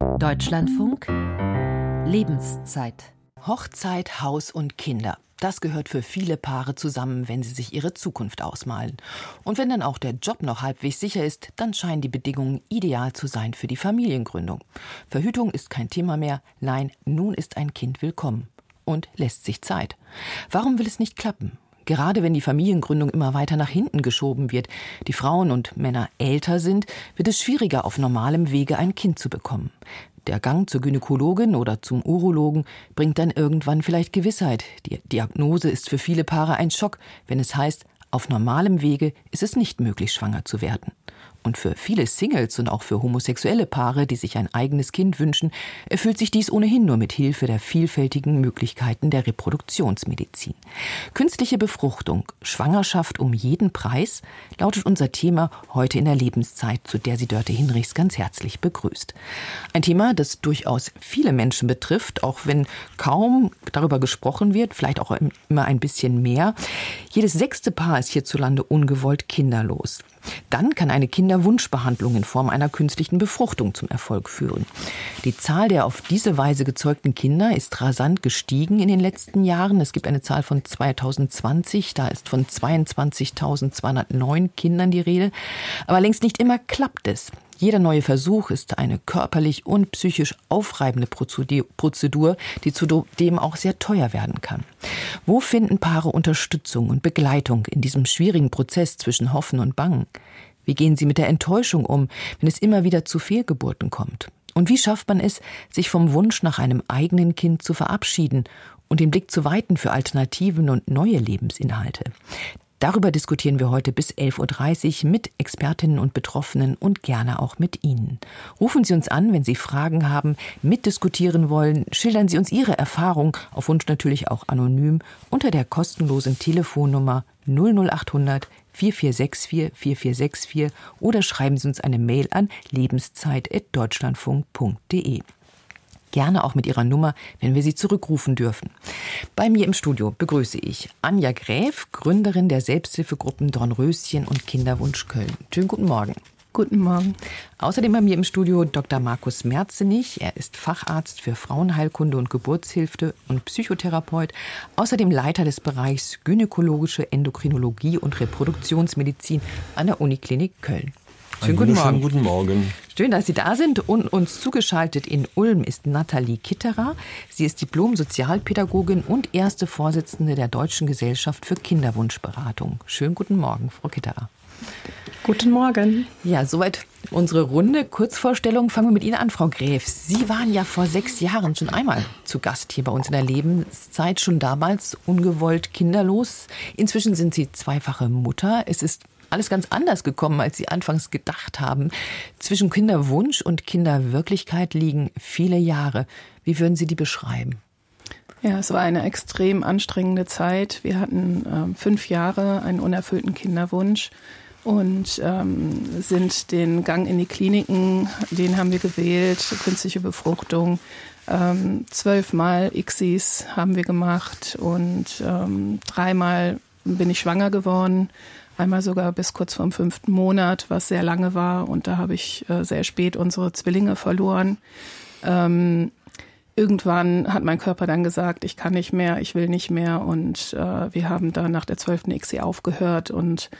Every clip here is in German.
Deutschlandfunk Lebenszeit Hochzeit, Haus und Kinder. Das gehört für viele Paare zusammen, wenn sie sich ihre Zukunft ausmalen. Und wenn dann auch der Job noch halbwegs sicher ist, dann scheinen die Bedingungen ideal zu sein für die Familiengründung. Verhütung ist kein Thema mehr. Nein, nun ist ein Kind willkommen. Und lässt sich Zeit. Warum will es nicht klappen? Gerade wenn die Familiengründung immer weiter nach hinten geschoben wird, die Frauen und Männer älter sind, wird es schwieriger, auf normalem Wege ein Kind zu bekommen. Der Gang zur Gynäkologin oder zum Urologen bringt dann irgendwann vielleicht Gewissheit. Die Diagnose ist für viele Paare ein Schock, wenn es heißt, auf normalem Wege ist es nicht möglich, schwanger zu werden. Und für viele Singles und auch für homosexuelle Paare, die sich ein eigenes Kind wünschen, erfüllt sich dies ohnehin nur mit Hilfe der vielfältigen Möglichkeiten der Reproduktionsmedizin. Künstliche Befruchtung, Schwangerschaft um jeden Preis, lautet unser Thema heute in der Lebenszeit, zu der sie Dörte Hinrichs ganz herzlich begrüßt. Ein Thema, das durchaus viele Menschen betrifft, auch wenn kaum darüber gesprochen wird, vielleicht auch immer ein bisschen mehr. Jedes sechste Paar ist hierzulande ungewollt kinderlos. Dann kann eine Kinderwunschbehandlung in Form einer künstlichen Befruchtung zum Erfolg führen. Die Zahl der auf diese Weise gezeugten Kinder ist rasant gestiegen in den letzten Jahren. Es gibt eine Zahl von 2020, da ist von 22.209 Kindern die Rede. Aber längst nicht immer klappt es. Jeder neue Versuch ist eine körperlich und psychisch aufreibende Prozedur, die zudem auch sehr teuer werden kann. Wo finden Paare Unterstützung und Begleitung in diesem schwierigen Prozess zwischen Hoffen und Bangen? Wie gehen sie mit der Enttäuschung um, wenn es immer wieder zu Fehlgeburten kommt? Und wie schafft man es, sich vom Wunsch nach einem eigenen Kind zu verabschieden und den Blick zu weiten für Alternativen und neue Lebensinhalte? Darüber diskutieren wir heute bis 11.30 Uhr mit Expertinnen und Betroffenen und gerne auch mit Ihnen. Rufen Sie uns an, wenn Sie Fragen haben, mitdiskutieren wollen, schildern Sie uns Ihre Erfahrung, auf Wunsch natürlich auch anonym, unter der kostenlosen Telefonnummer 00800 4464 4464 oder schreiben Sie uns eine Mail an lebenszeit.deutschlandfunk.de gerne auch mit Ihrer Nummer, wenn wir Sie zurückrufen dürfen. Bei mir im Studio begrüße ich Anja Gräf, Gründerin der Selbsthilfegruppen Dornröschen und Kinderwunsch Köln. Schönen guten Morgen. Guten Morgen. Außerdem bei mir im Studio Dr. Markus Merzenich. Er ist Facharzt für Frauenheilkunde und Geburtshilfe und Psychotherapeut. Außerdem Leiter des Bereichs Gynäkologische Endokrinologie und Reproduktionsmedizin an der Uniklinik Köln. Schönen guten Morgen. guten Morgen. Schön, dass Sie da sind. Und uns zugeschaltet in Ulm ist Nathalie Kitterer. Sie ist Diplom-Sozialpädagogin und erste Vorsitzende der Deutschen Gesellschaft für Kinderwunschberatung. Schönen guten Morgen, Frau Kitterer. Guten Morgen. Ja, soweit unsere Runde. Kurzvorstellung. Fangen wir mit Ihnen an, Frau Gräf. Sie waren ja vor sechs Jahren schon einmal zu Gast hier bei uns in der Lebenszeit, schon damals ungewollt kinderlos. Inzwischen sind Sie zweifache Mutter. Es ist alles ganz anders gekommen, als Sie anfangs gedacht haben. Zwischen Kinderwunsch und Kinderwirklichkeit liegen viele Jahre. Wie würden Sie die beschreiben? Ja, es war eine extrem anstrengende Zeit. Wir hatten äh, fünf Jahre einen unerfüllten Kinderwunsch und ähm, sind den Gang in die Kliniken, den haben wir gewählt, künstliche Befruchtung. Ähm, zwölfmal ICSIs haben wir gemacht und ähm, dreimal bin ich schwanger geworden einmal sogar bis kurz vorm fünften Monat, was sehr lange war. Und da habe ich äh, sehr spät unsere Zwillinge verloren. Ähm, irgendwann hat mein Körper dann gesagt, ich kann nicht mehr, ich will nicht mehr. Und äh, wir haben dann nach der zwölften XC aufgehört und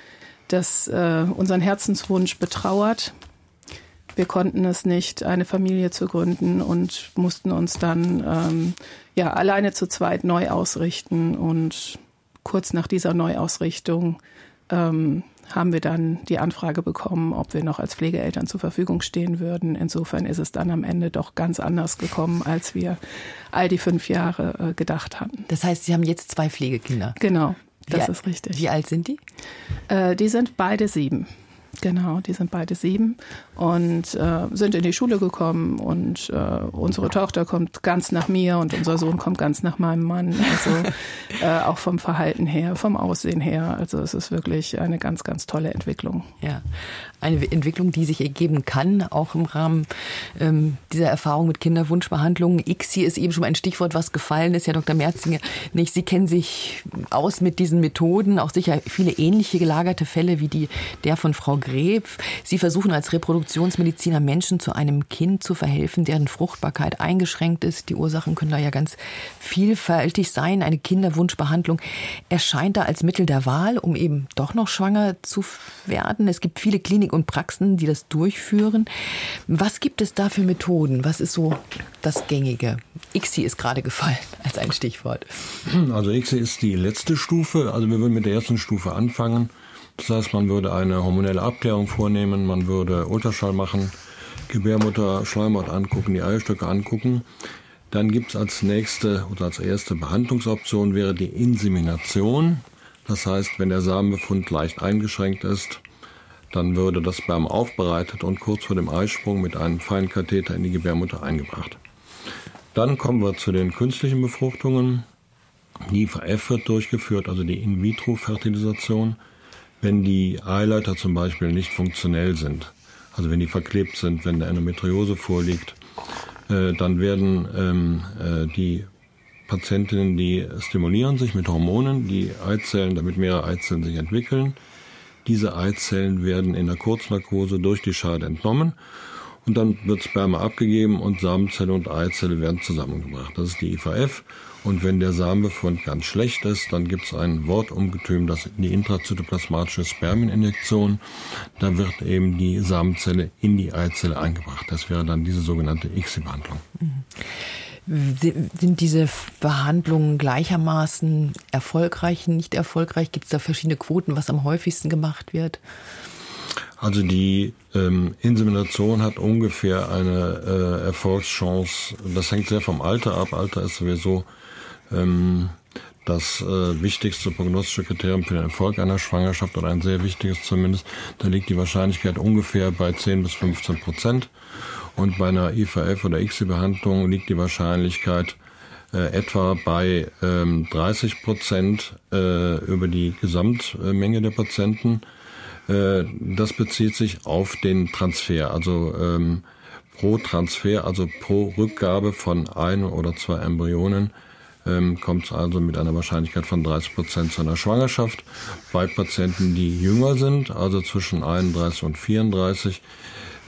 das äh, unseren Herzenswunsch betrauert. Wir konnten es nicht, eine Familie zu gründen und mussten uns dann ähm, ja alleine zu zweit neu ausrichten. Und kurz nach dieser Neuausrichtung ähm, haben wir dann die Anfrage bekommen, ob wir noch als Pflegeeltern zur Verfügung stehen würden. Insofern ist es dann am Ende doch ganz anders gekommen, als wir all die fünf Jahre äh, gedacht hatten. Das heißt, Sie haben jetzt zwei Pflegekinder. Genau, das wie, ist richtig. Wie alt sind die? Äh, die sind beide sieben. Genau, die sind beide sieben und äh, sind in die Schule gekommen und äh, unsere Tochter kommt ganz nach mir und unser Sohn kommt ganz nach meinem Mann. Also äh, auch vom Verhalten her, vom Aussehen her. Also es ist wirklich eine ganz, ganz tolle Entwicklung. Ja, eine Entwicklung, die sich ergeben kann, auch im Rahmen ähm, dieser Erfahrung mit Kinderwunschbehandlungen. ICSI ist eben schon ein Stichwort, was gefallen ist, Herr Dr. Merzinger. Nicht, Sie kennen sich aus mit diesen Methoden, auch sicher viele ähnliche gelagerte Fälle wie die der von Frau Greb, Sie versuchen als Reproduktionsmediziner Menschen zu einem Kind zu verhelfen, deren Fruchtbarkeit eingeschränkt ist. Die Ursachen können da ja ganz vielfältig sein. Eine Kinderwunschbehandlung erscheint da als Mittel der Wahl, um eben doch noch schwanger zu werden. Es gibt viele Kliniken und Praxen, die das durchführen. Was gibt es da für Methoden? Was ist so das Gängige? ICSI ist gerade gefallen als ein Stichwort. Also ICSI ist die letzte Stufe. Also wir würden mit der ersten Stufe anfangen. Das heißt, man würde eine hormonelle Abklärung vornehmen, man würde Ultraschall machen, Gebärmutter, Schleimhaut angucken, die Eierstöcke angucken. Dann gibt es als nächste oder als erste Behandlungsoption wäre die Insemination. Das heißt, wenn der Samenbefund leicht eingeschränkt ist, dann würde das Sperm aufbereitet und kurz vor dem Eisprung mit einem feinen Katheter in die Gebärmutter eingebracht. Dann kommen wir zu den künstlichen Befruchtungen. Die IVF wird durchgeführt, also die In-vitro-Fertilisation, wenn die Eileiter zum Beispiel nicht funktionell sind. Also wenn die verklebt sind, wenn der Endometriose vorliegt, äh, dann werden ähm, äh, die Patientinnen, die stimulieren sich mit Hormonen, die Eizellen, damit mehrere Eizellen sich entwickeln. Diese Eizellen werden in der Kurznarkose durch die Scheide entnommen und dann wird Sperma abgegeben und Samenzelle und Eizelle werden zusammengebracht. Das ist die IVF. Und wenn der Samenbefund ganz schlecht ist, dann gibt es ein Wortungetüm, das die intrazytoplasmatische Spermieninjektion. Da wird eben die Samenzelle in die Eizelle eingebracht. Das wäre dann diese sogenannte ICSI-Behandlung. Sind diese Behandlungen gleichermaßen erfolgreich, nicht erfolgreich? Gibt es da verschiedene Quoten, was am häufigsten gemacht wird? Also die ähm, Insemination hat ungefähr eine äh, Erfolgschance. Das hängt sehr vom Alter ab. Alter ist sowieso ähm, das äh, wichtigste prognostische Kriterium für den Erfolg einer Schwangerschaft oder ein sehr wichtiges zumindest. Da liegt die Wahrscheinlichkeit ungefähr bei 10 bis 15 Prozent. Und bei einer IVF oder ICSI-Behandlung liegt die Wahrscheinlichkeit äh, etwa bei ähm, 30 Prozent äh, über die Gesamtmenge der Patienten. Äh, das bezieht sich auf den Transfer, also ähm, pro Transfer, also pro Rückgabe von ein oder zwei Embryonen ähm, kommt es also mit einer Wahrscheinlichkeit von 30 Prozent zu einer Schwangerschaft. Bei Patienten, die jünger sind, also zwischen 31 und 34,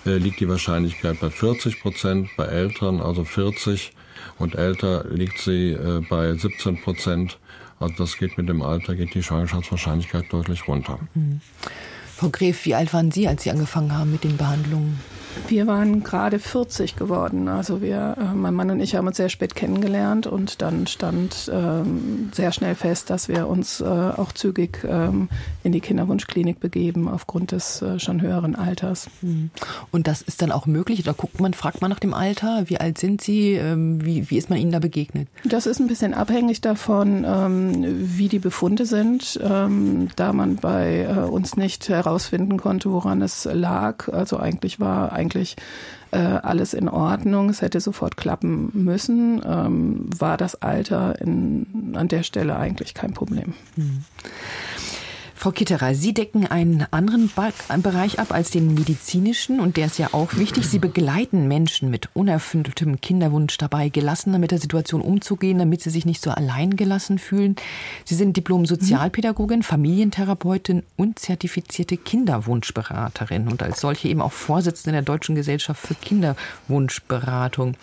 äh, liegt die Wahrscheinlichkeit bei 40 Prozent. Bei Älteren, also 40 und älter, liegt sie äh, bei 17 Prozent. Also das geht mit dem Alter, geht die Schwangerschaftswahrscheinlichkeit deutlich runter. Mhm. Frau Gref, wie alt waren Sie, als Sie angefangen haben mit den Behandlungen? Wir waren gerade 40 geworden. Also wir, äh, mein Mann und ich haben uns sehr spät kennengelernt und dann stand ähm, sehr schnell fest, dass wir uns äh, auch zügig ähm, in die Kinderwunschklinik begeben aufgrund des äh, schon höheren Alters. Mhm. Und das ist dann auch möglich? Da guckt man, fragt man nach dem Alter, wie alt sind Sie? Ähm, wie, wie ist man Ihnen da begegnet? Das ist ein bisschen abhängig davon, ähm, wie die Befunde sind, ähm, da man bei äh, uns nicht herausfinden konnte, woran es lag. Also eigentlich war eigentlich äh, alles in Ordnung. Es hätte sofort klappen müssen. Ähm, war das Alter in, an der Stelle eigentlich kein Problem. Mhm. Frau Kitterer, Sie decken einen anderen Bereich ab als den medizinischen und der ist ja auch wichtig. Sie begleiten Menschen mit unerfülltem Kinderwunsch dabei, gelassener mit der Situation umzugehen, damit sie sich nicht so allein gelassen fühlen. Sie sind Diplom-Sozialpädagogin, Familientherapeutin und zertifizierte Kinderwunschberaterin und als solche eben auch Vorsitzende der Deutschen Gesellschaft für Kinderwunschberatung.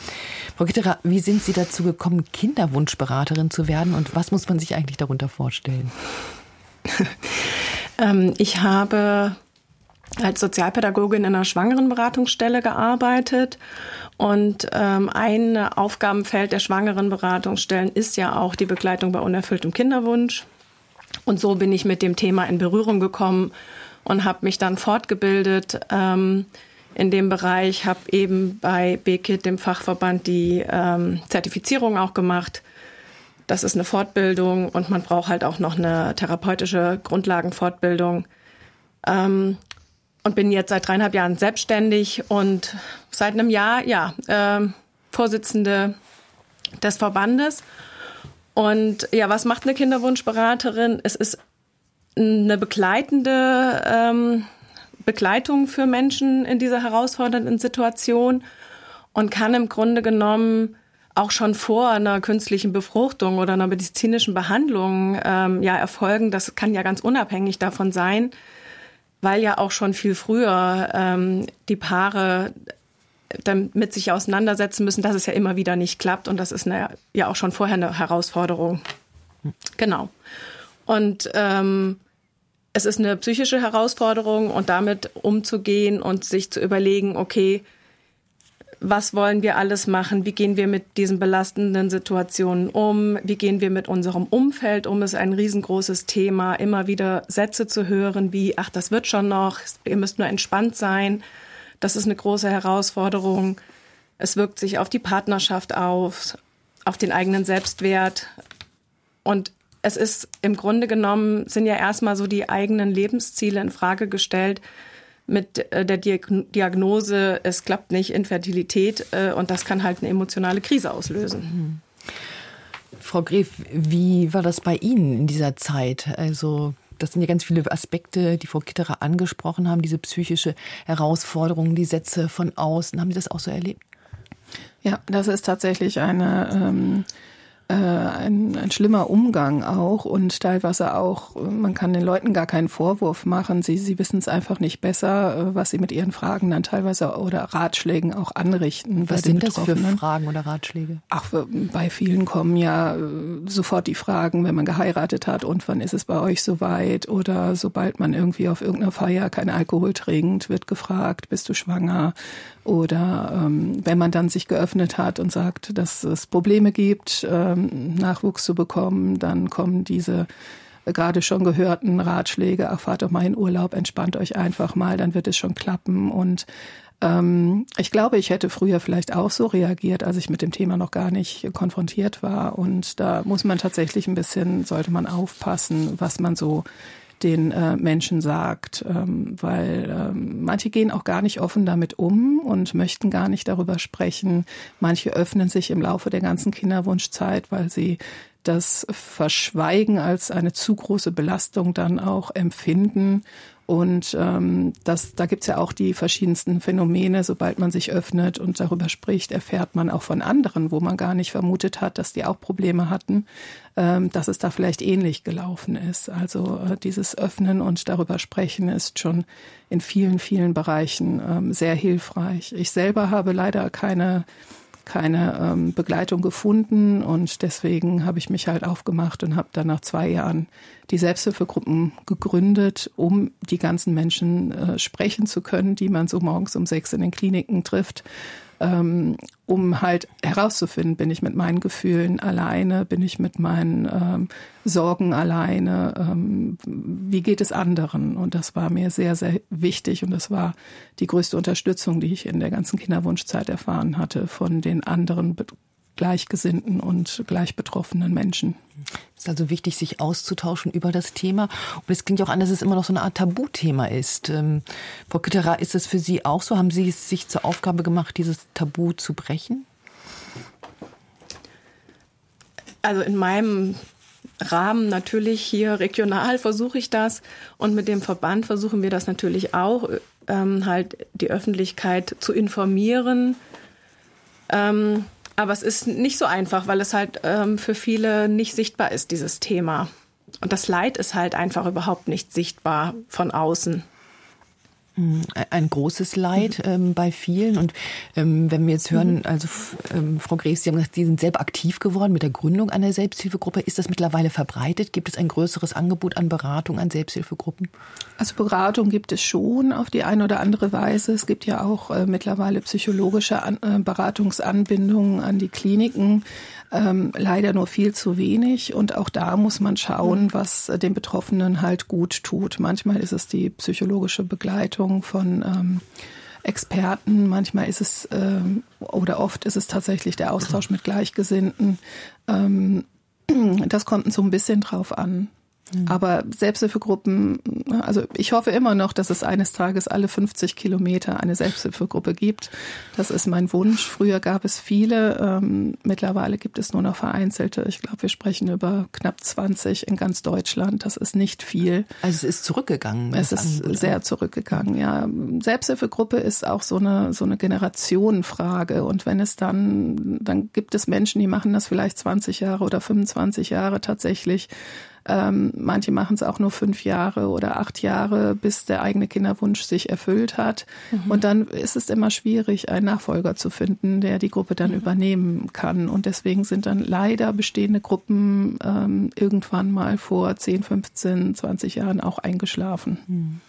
Frau Kitterer, wie sind Sie dazu gekommen, Kinderwunschberaterin zu werden und was muss man sich eigentlich darunter vorstellen? ähm, ich habe als Sozialpädagogin in einer Schwangerenberatungsstelle gearbeitet. Und ähm, ein Aufgabenfeld der Schwangerenberatungsstellen ist ja auch die Begleitung bei unerfülltem Kinderwunsch. Und so bin ich mit dem Thema in Berührung gekommen und habe mich dann fortgebildet ähm, in dem Bereich, habe eben bei BKIT, dem Fachverband, die ähm, Zertifizierung auch gemacht das ist eine Fortbildung und man braucht halt auch noch eine therapeutische Grundlagenfortbildung. Ähm, und bin jetzt seit dreieinhalb Jahren selbstständig und seit einem Jahr, ja, äh, Vorsitzende des Verbandes. Und ja, was macht eine Kinderwunschberaterin? Es ist eine begleitende ähm, Begleitung für Menschen in dieser herausfordernden Situation und kann im Grunde genommen auch schon vor einer künstlichen Befruchtung oder einer medizinischen Behandlung ähm, ja erfolgen. Das kann ja ganz unabhängig davon sein. weil ja auch schon viel früher ähm, die Paare damit sich auseinandersetzen müssen, dass es ja immer wieder nicht klappt. Und das ist eine, ja auch schon vorher eine Herausforderung. Genau. Und ähm, es ist eine psychische Herausforderung und damit umzugehen und sich zu überlegen, okay, was wollen wir alles machen? Wie gehen wir mit diesen belastenden Situationen um? Wie gehen wir mit unserem Umfeld um? Ist ein riesengroßes Thema. Immer wieder Sätze zu hören wie, ach, das wird schon noch. Ihr müsst nur entspannt sein. Das ist eine große Herausforderung. Es wirkt sich auf die Partnerschaft auf, auf den eigenen Selbstwert. Und es ist im Grunde genommen, sind ja erstmal so die eigenen Lebensziele in Frage gestellt mit äh, der Diagnose, es klappt nicht, Infertilität äh, und das kann halt eine emotionale Krise auslösen. Mhm. Frau Gref, wie war das bei Ihnen in dieser Zeit? Also das sind ja ganz viele Aspekte, die Frau Kitterer angesprochen haben, diese psychische Herausforderung, die Sätze von außen. Haben Sie das auch so erlebt? Ja, das ist tatsächlich eine ähm, äh, ein, ein schlimmer Umgang auch und teilweise auch, man kann den Leuten gar keinen Vorwurf machen. Sie, sie wissen es einfach nicht besser, äh, was sie mit ihren Fragen dann teilweise oder Ratschlägen auch anrichten. Was sind das für Fragen oder Ratschläge? Ach, bei vielen kommen ja äh, sofort die Fragen, wenn man geheiratet hat und wann ist es bei euch soweit oder sobald man irgendwie auf irgendeiner Feier keinen Alkohol trinkt, wird gefragt, bist du schwanger? Oder ähm, wenn man dann sich geöffnet hat und sagt, dass es Probleme gibt, ähm, Nachwuchs zu bekommen, dann kommen diese äh, gerade schon gehörten Ratschläge, ach, fahrt doch mal in Urlaub, entspannt euch einfach mal, dann wird es schon klappen. Und ähm, ich glaube, ich hätte früher vielleicht auch so reagiert, als ich mit dem Thema noch gar nicht konfrontiert war. Und da muss man tatsächlich ein bisschen, sollte man aufpassen, was man so den äh, Menschen sagt, ähm, weil ähm, manche gehen auch gar nicht offen damit um und möchten gar nicht darüber sprechen. Manche öffnen sich im Laufe der ganzen Kinderwunschzeit, weil sie das Verschweigen als eine zu große Belastung dann auch empfinden und ähm, das, da gibt's ja auch die verschiedensten Phänomene. Sobald man sich öffnet und darüber spricht, erfährt man auch von anderen, wo man gar nicht vermutet hat, dass die auch Probleme hatten, ähm, dass es da vielleicht ähnlich gelaufen ist. Also äh, dieses Öffnen und darüber sprechen ist schon in vielen, vielen Bereichen ähm, sehr hilfreich. Ich selber habe leider keine keine ähm, Begleitung gefunden und deswegen habe ich mich halt aufgemacht und habe dann nach zwei Jahren die Selbsthilfegruppen gegründet, um die ganzen Menschen äh, sprechen zu können, die man so morgens um sechs in den Kliniken trifft ähm, um halt herauszufinden, bin ich mit meinen Gefühlen alleine, bin ich mit meinen ähm, Sorgen alleine, ähm, wie geht es anderen? Und das war mir sehr, sehr wichtig und das war die größte Unterstützung, die ich in der ganzen Kinderwunschzeit erfahren hatte von den anderen gleichgesinnten und gleich betroffenen Menschen. Es ist also wichtig, sich auszutauschen über das Thema. Und es klingt auch an, dass es immer noch so eine Art Tabuthema ist. Ähm, Frau Kütterer, ist das für Sie auch so? Haben Sie es sich zur Aufgabe gemacht, dieses Tabu zu brechen? Also in meinem Rahmen natürlich hier regional versuche ich das und mit dem Verband versuchen wir das natürlich auch, ähm, halt die Öffentlichkeit zu informieren. Ähm, aber es ist nicht so einfach, weil es halt ähm, für viele nicht sichtbar ist, dieses Thema. Und das Leid ist halt einfach überhaupt nicht sichtbar von außen. Hm, ein großes Leid ähm, bei vielen. Und ähm, wenn wir jetzt hören, mhm. also ähm, Frau Greves, Sie haben gesagt, Sie sind selber aktiv geworden mit der Gründung einer Selbsthilfegruppe. Ist das mittlerweile verbreitet? Gibt es ein größeres Angebot an Beratung an Selbsthilfegruppen? Also Beratung gibt es schon auf die eine oder andere Weise. Es gibt ja auch äh, mittlerweile psychologische an, äh, Beratungsanbindungen an die Kliniken ähm, leider nur viel zu wenig. Und auch da muss man schauen, mhm. was den Betroffenen halt gut tut. Manchmal ist es die psychologische Begleitung von ähm, Experten, manchmal ist es ähm, oder oft ist es tatsächlich der Austausch mit Gleichgesinnten. Ähm, das kommt so ein bisschen drauf an. Mhm. Aber Selbsthilfegruppen, also ich hoffe immer noch, dass es eines Tages alle 50 Kilometer eine Selbsthilfegruppe gibt. Das ist mein Wunsch. Früher gab es viele, ähm, mittlerweile gibt es nur noch vereinzelte. Ich glaube, wir sprechen über knapp 20 in ganz Deutschland. Das ist nicht viel. Also es ist zurückgegangen. Es ist angeht. sehr zurückgegangen, ja. Selbsthilfegruppe ist auch so eine, so eine Generationenfrage. Und wenn es dann, dann gibt es Menschen, die machen das vielleicht 20 Jahre oder 25 Jahre tatsächlich Ähm, manche machen es auch nur fünf Jahre oder acht Jahre, bis der eigene Kinderwunsch sich erfüllt hat. Mhm. Und dann ist es immer schwierig, einen Nachfolger zu finden, der die Gruppe dann mhm. übernehmen kann. Und deswegen sind dann leider bestehende Gruppen ähm, irgendwann mal vor 10, 15, 20 Jahren auch eingeschlafen. Mhm.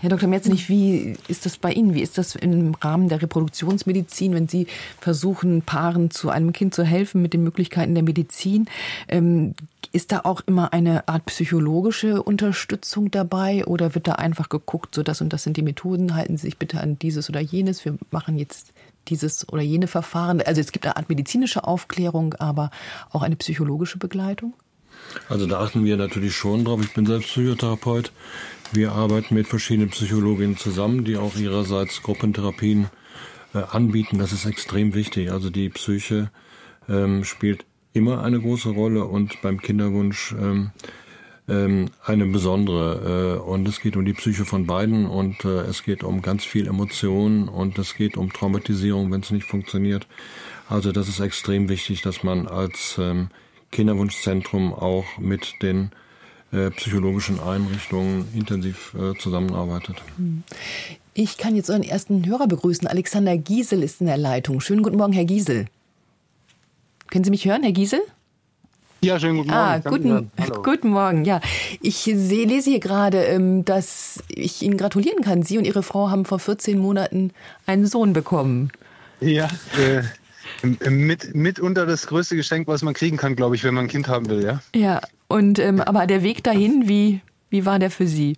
Herr Dr. Merznig, wie ist das bei Ihnen? Wie ist das im Rahmen der Reproduktionsmedizin, wenn Sie versuchen, Paaren zu einem Kind zu helfen mit den Möglichkeiten der Medizin? Ähm, ist da auch immer eine Art psychologische Unterstützung dabei oder wird da einfach geguckt, so das und das sind die Methoden, halten Sie sich bitte an dieses oder jenes, wir machen jetzt dieses oder jene Verfahren? Also es gibt eine Art medizinische Aufklärung, aber auch eine psychologische Begleitung? Also da achten wir natürlich schon drauf. Ich bin selbst Psychotherapeut. Wir arbeiten mit verschiedenen Psychologinnen zusammen, die auch ihrerseits Gruppentherapien äh, anbieten. Das ist extrem wichtig. Also die Psyche ähm, spielt immer eine große Rolle und beim Kinderwunsch ähm, ähm, eine besondere. Äh, und es geht um die Psyche von beiden und äh, es geht um ganz viel Emotionen und es geht um Traumatisierung, wenn es nicht funktioniert. Also das ist extrem wichtig, dass man als ähm, Kinderwunschzentrum auch mit den äh, psychologischen Einrichtungen intensiv äh, zusammenarbeitet. Hm. Ich kann jetzt unseren ersten Hörer begrüßen. Alexander Giesel ist in der Leitung. Schönen guten Morgen, Herr Giesel. Können Sie mich hören, Herr Giesel? Ja, schönen guten Morgen. Ah, guten, guten Morgen. Ja, ich sehe, lese hier gerade, ähm, dass ich Ihnen gratulieren kann. Sie und Ihre Frau haben vor 14 Monaten einen Sohn bekommen. Ja, äh, mit, mitunter das größte Geschenk, was man kriegen kann, glaube ich, wenn man ein Kind haben will, ja. Ja, und ähm, aber der Weg dahin, wie, wie war der für Sie?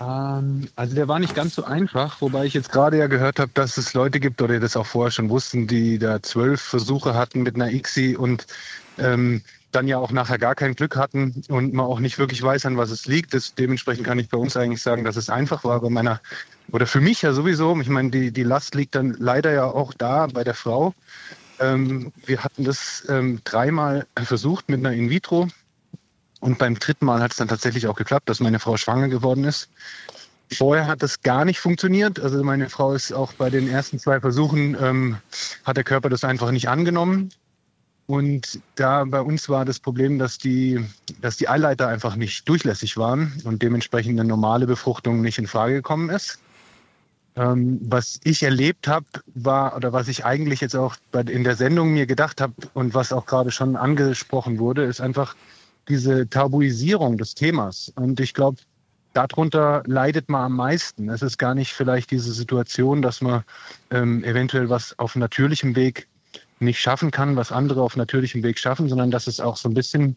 Ähm, also der war nicht ganz so einfach, wobei ich jetzt gerade ja gehört habe, dass es Leute gibt, oder das auch vorher schon wussten, die da zwölf Versuche hatten mit einer ICSI und ähm, dann ja auch nachher gar kein Glück hatten und man auch nicht wirklich weiß, an was es liegt. Das, dementsprechend kann ich bei uns eigentlich sagen, dass es einfach war. Bei meiner, oder für mich ja sowieso, ich meine, die, die Last liegt dann leider ja auch da bei der Frau. Ähm, wir hatten das ähm, dreimal versucht mit einer In-vitro. Und beim dritten Mal hat es dann tatsächlich auch geklappt, dass meine Frau schwanger geworden ist. Vorher hat das gar nicht funktioniert. Also meine Frau ist auch bei den ersten zwei Versuchen, ähm, hat der Körper das einfach nicht angenommen. Und da bei uns war das Problem, dass die, dass die Eileiter einfach nicht durchlässig waren und dementsprechend eine normale Befruchtung nicht in Frage gekommen ist. Ähm, was ich erlebt habe, war, oder was ich eigentlich jetzt auch in der Sendung mir gedacht habe und was auch gerade schon angesprochen wurde, ist einfach diese Tabuisierung des Themas. Und ich glaube, darunter leidet man am meisten. Es ist gar nicht vielleicht diese Situation, dass man ähm, eventuell was auf natürlichem Weg nicht schaffen kann, was andere auf natürlichem Weg schaffen, sondern dass es auch so ein bisschen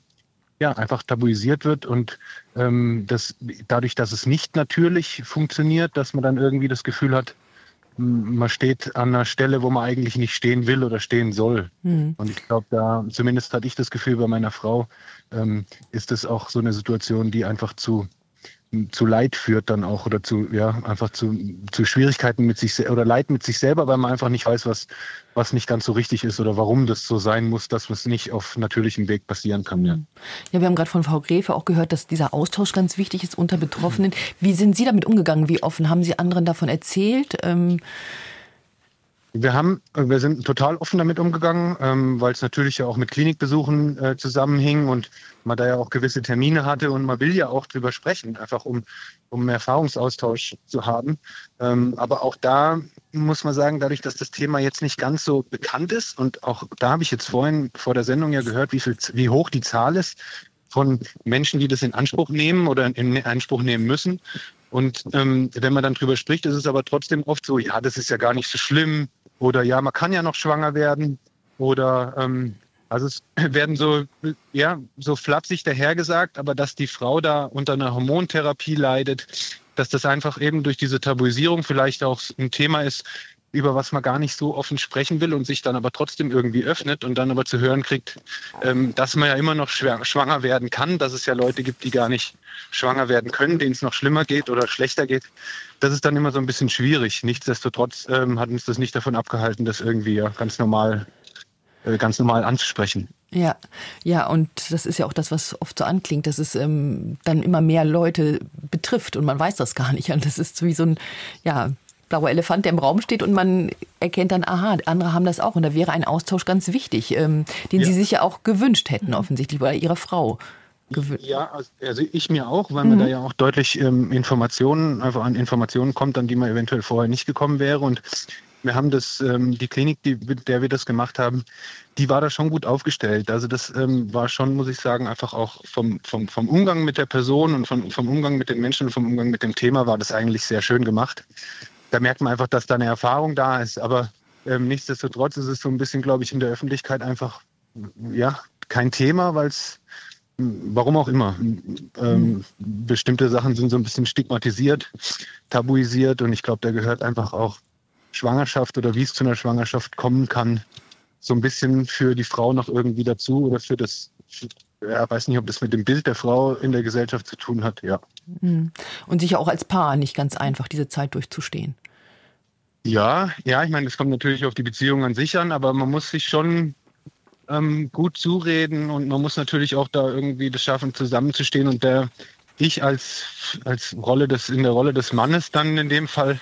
ja, einfach tabuisiert wird und ähm, das, dadurch, dass es nicht natürlich funktioniert, dass man dann irgendwie das Gefühl hat, man steht an einer Stelle, wo man eigentlich nicht stehen will oder stehen soll. Mhm. Und ich glaube, da, zumindest hatte ich das Gefühl bei meiner Frau, ähm, ist das auch so eine Situation, die einfach zu zu Leid führt dann auch oder zu, ja, einfach zu, zu Schwierigkeiten mit sich oder Leid mit sich selber, weil man einfach nicht weiß, was, was nicht ganz so richtig ist oder warum das so sein muss, dass es nicht auf natürlichem Weg passieren kann. Ja, ja wir haben gerade von Frau Gräfe auch gehört, dass dieser Austausch ganz wichtig ist unter Betroffenen. Wie sind Sie damit umgegangen? Wie offen haben Sie anderen davon erzählt? Ähm wir haben, wir sind total offen damit umgegangen, ähm, weil es natürlich ja auch mit Klinikbesuchen äh, zusammenhing und man da ja auch gewisse Termine hatte und man will ja auch drüber sprechen, einfach um, um Erfahrungsaustausch zu haben. Ähm, aber auch da muss man sagen, dadurch, dass das Thema jetzt nicht ganz so bekannt ist und auch da habe ich jetzt vorhin vor der Sendung ja gehört, wie viel, wie hoch die Zahl ist von Menschen, die das in Anspruch nehmen oder in Anspruch nehmen müssen. Und ähm, wenn man dann drüber spricht, ist es aber trotzdem oft so, ja, das ist ja gar nicht so schlimm oder ja, man kann ja noch schwanger werden. Oder ähm, also es werden so, ja, so flapsig dahergesagt, aber dass die Frau da unter einer Hormontherapie leidet, dass das einfach eben durch diese Tabuisierung vielleicht auch ein Thema ist, über was man gar nicht so offen sprechen will und sich dann aber trotzdem irgendwie öffnet und dann aber zu hören kriegt, ähm, dass man ja immer noch schwanger werden kann, dass es ja Leute gibt, die gar nicht schwanger werden können, denen es noch schlimmer geht oder schlechter geht. Das ist dann immer so ein bisschen schwierig. Nichtsdestotrotz ähm, hat uns das nicht davon abgehalten, das irgendwie ganz normal, äh, ganz normal anzusprechen. Ja, ja, und das ist ja auch das, was oft so anklingt, dass es ähm, dann immer mehr Leute betrifft und man weiß das gar nicht. Und das ist wie so ein, ja, blauer Elefant, der im Raum steht und man erkennt dann, aha, andere haben das auch. Und da wäre ein Austausch ganz wichtig, ähm, den ja. Sie sich ja auch gewünscht hätten, offensichtlich, oder Ihre Frau. gewünscht? Ja, also ich mir auch, weil mhm. man da ja auch deutlich ähm, Informationen, einfach an Informationen kommt, an die man eventuell vorher nicht gekommen wäre. Und wir haben das, ähm, die Klinik, die, mit der wir das gemacht haben, die war da schon gut aufgestellt. Also das ähm, war schon, muss ich sagen, einfach auch vom, vom, vom Umgang mit der Person und vom, vom Umgang mit den Menschen und vom Umgang mit dem Thema war das eigentlich sehr schön gemacht. Da merkt man einfach, dass da eine Erfahrung da ist. Aber ähm, nichtsdestotrotz ist es so ein bisschen, glaube ich, in der Öffentlichkeit einfach ja, kein Thema, weil es warum auch immer. Ähm, bestimmte Sachen sind so ein bisschen stigmatisiert, tabuisiert und ich glaube, da gehört einfach auch Schwangerschaft oder wie es zu einer Schwangerschaft kommen kann, so ein bisschen für die Frau noch irgendwie dazu oder für das, ja, weiß nicht, ob das mit dem Bild der Frau in der Gesellschaft zu tun hat, ja. Mhm. Und sicher auch als Paar nicht ganz einfach, diese Zeit durchzustehen. Ja, ja, ich meine, das kommt natürlich auf die Beziehung an sich an, aber man muss sich schon ähm, gut zureden und man muss natürlich auch da irgendwie das schaffen, zusammenzustehen und der ich als, als Rolle des, in der Rolle des Mannes dann in dem Fall,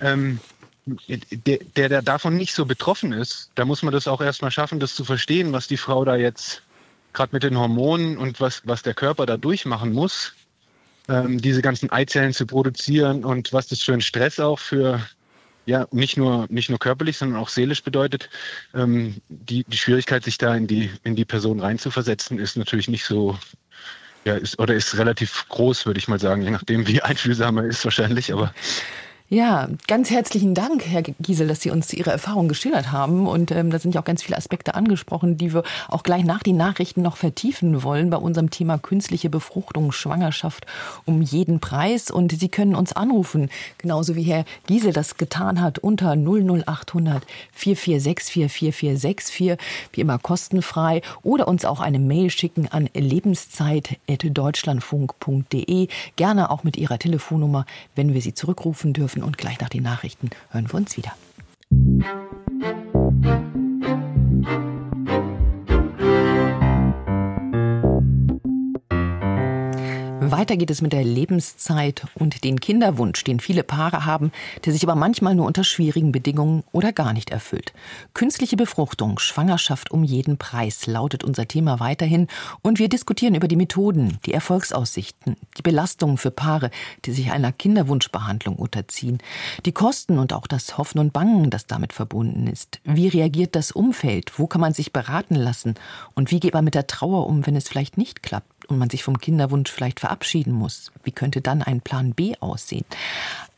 ähm, der, der, der davon nicht so betroffen ist, da muss man das auch erstmal schaffen, das zu verstehen, was die Frau da jetzt gerade mit den Hormonen und was, was der Körper da durchmachen muss, ähm, diese ganzen Eizellen zu produzieren und was das für ein Stress auch für ja, nicht nur, nicht nur körperlich, sondern auch seelisch bedeutet. Ähm, die, die Schwierigkeit, sich da in die, in die Person reinzuversetzen, ist natürlich nicht so, ja, ist, oder ist relativ groß, würde ich mal sagen, je nachdem, wie einfühlsam er ist wahrscheinlich, aber ja, ganz herzlichen Dank, Herr Giesel, dass Sie uns Ihre Erfahrungen geschildert haben. Und ähm, da sind ja auch ganz viele Aspekte angesprochen, die wir auch gleich nach den Nachrichten noch vertiefen wollen bei unserem Thema künstliche Befruchtung, Schwangerschaft um jeden Preis. Und Sie können uns anrufen, genauso wie Herr Giesel das getan hat, unter 00800 4464 4464, wie immer kostenfrei, oder uns auch eine Mail schicken an lebenszeit.deutschlandfunk.de, gerne auch mit Ihrer Telefonnummer, wenn wir Sie zurückrufen dürfen und gleich nach den Nachrichten hören wir uns wieder. Weiter geht es mit der Lebenszeit und den Kinderwunsch, den viele Paare haben, der sich aber manchmal nur unter schwierigen Bedingungen oder gar nicht erfüllt. Künstliche Befruchtung, Schwangerschaft um jeden Preis lautet unser Thema weiterhin und wir diskutieren über die Methoden, die Erfolgsaussichten, die Belastungen für Paare, die sich einer Kinderwunschbehandlung unterziehen, die Kosten und auch das Hoffen und Bangen, das damit verbunden ist. Wie reagiert das Umfeld? Wo kann man sich beraten lassen? Und wie geht man mit der Trauer um, wenn es vielleicht nicht klappt? Und man sich vom Kinderwunsch vielleicht verabschieden muss. Wie könnte dann ein Plan B aussehen?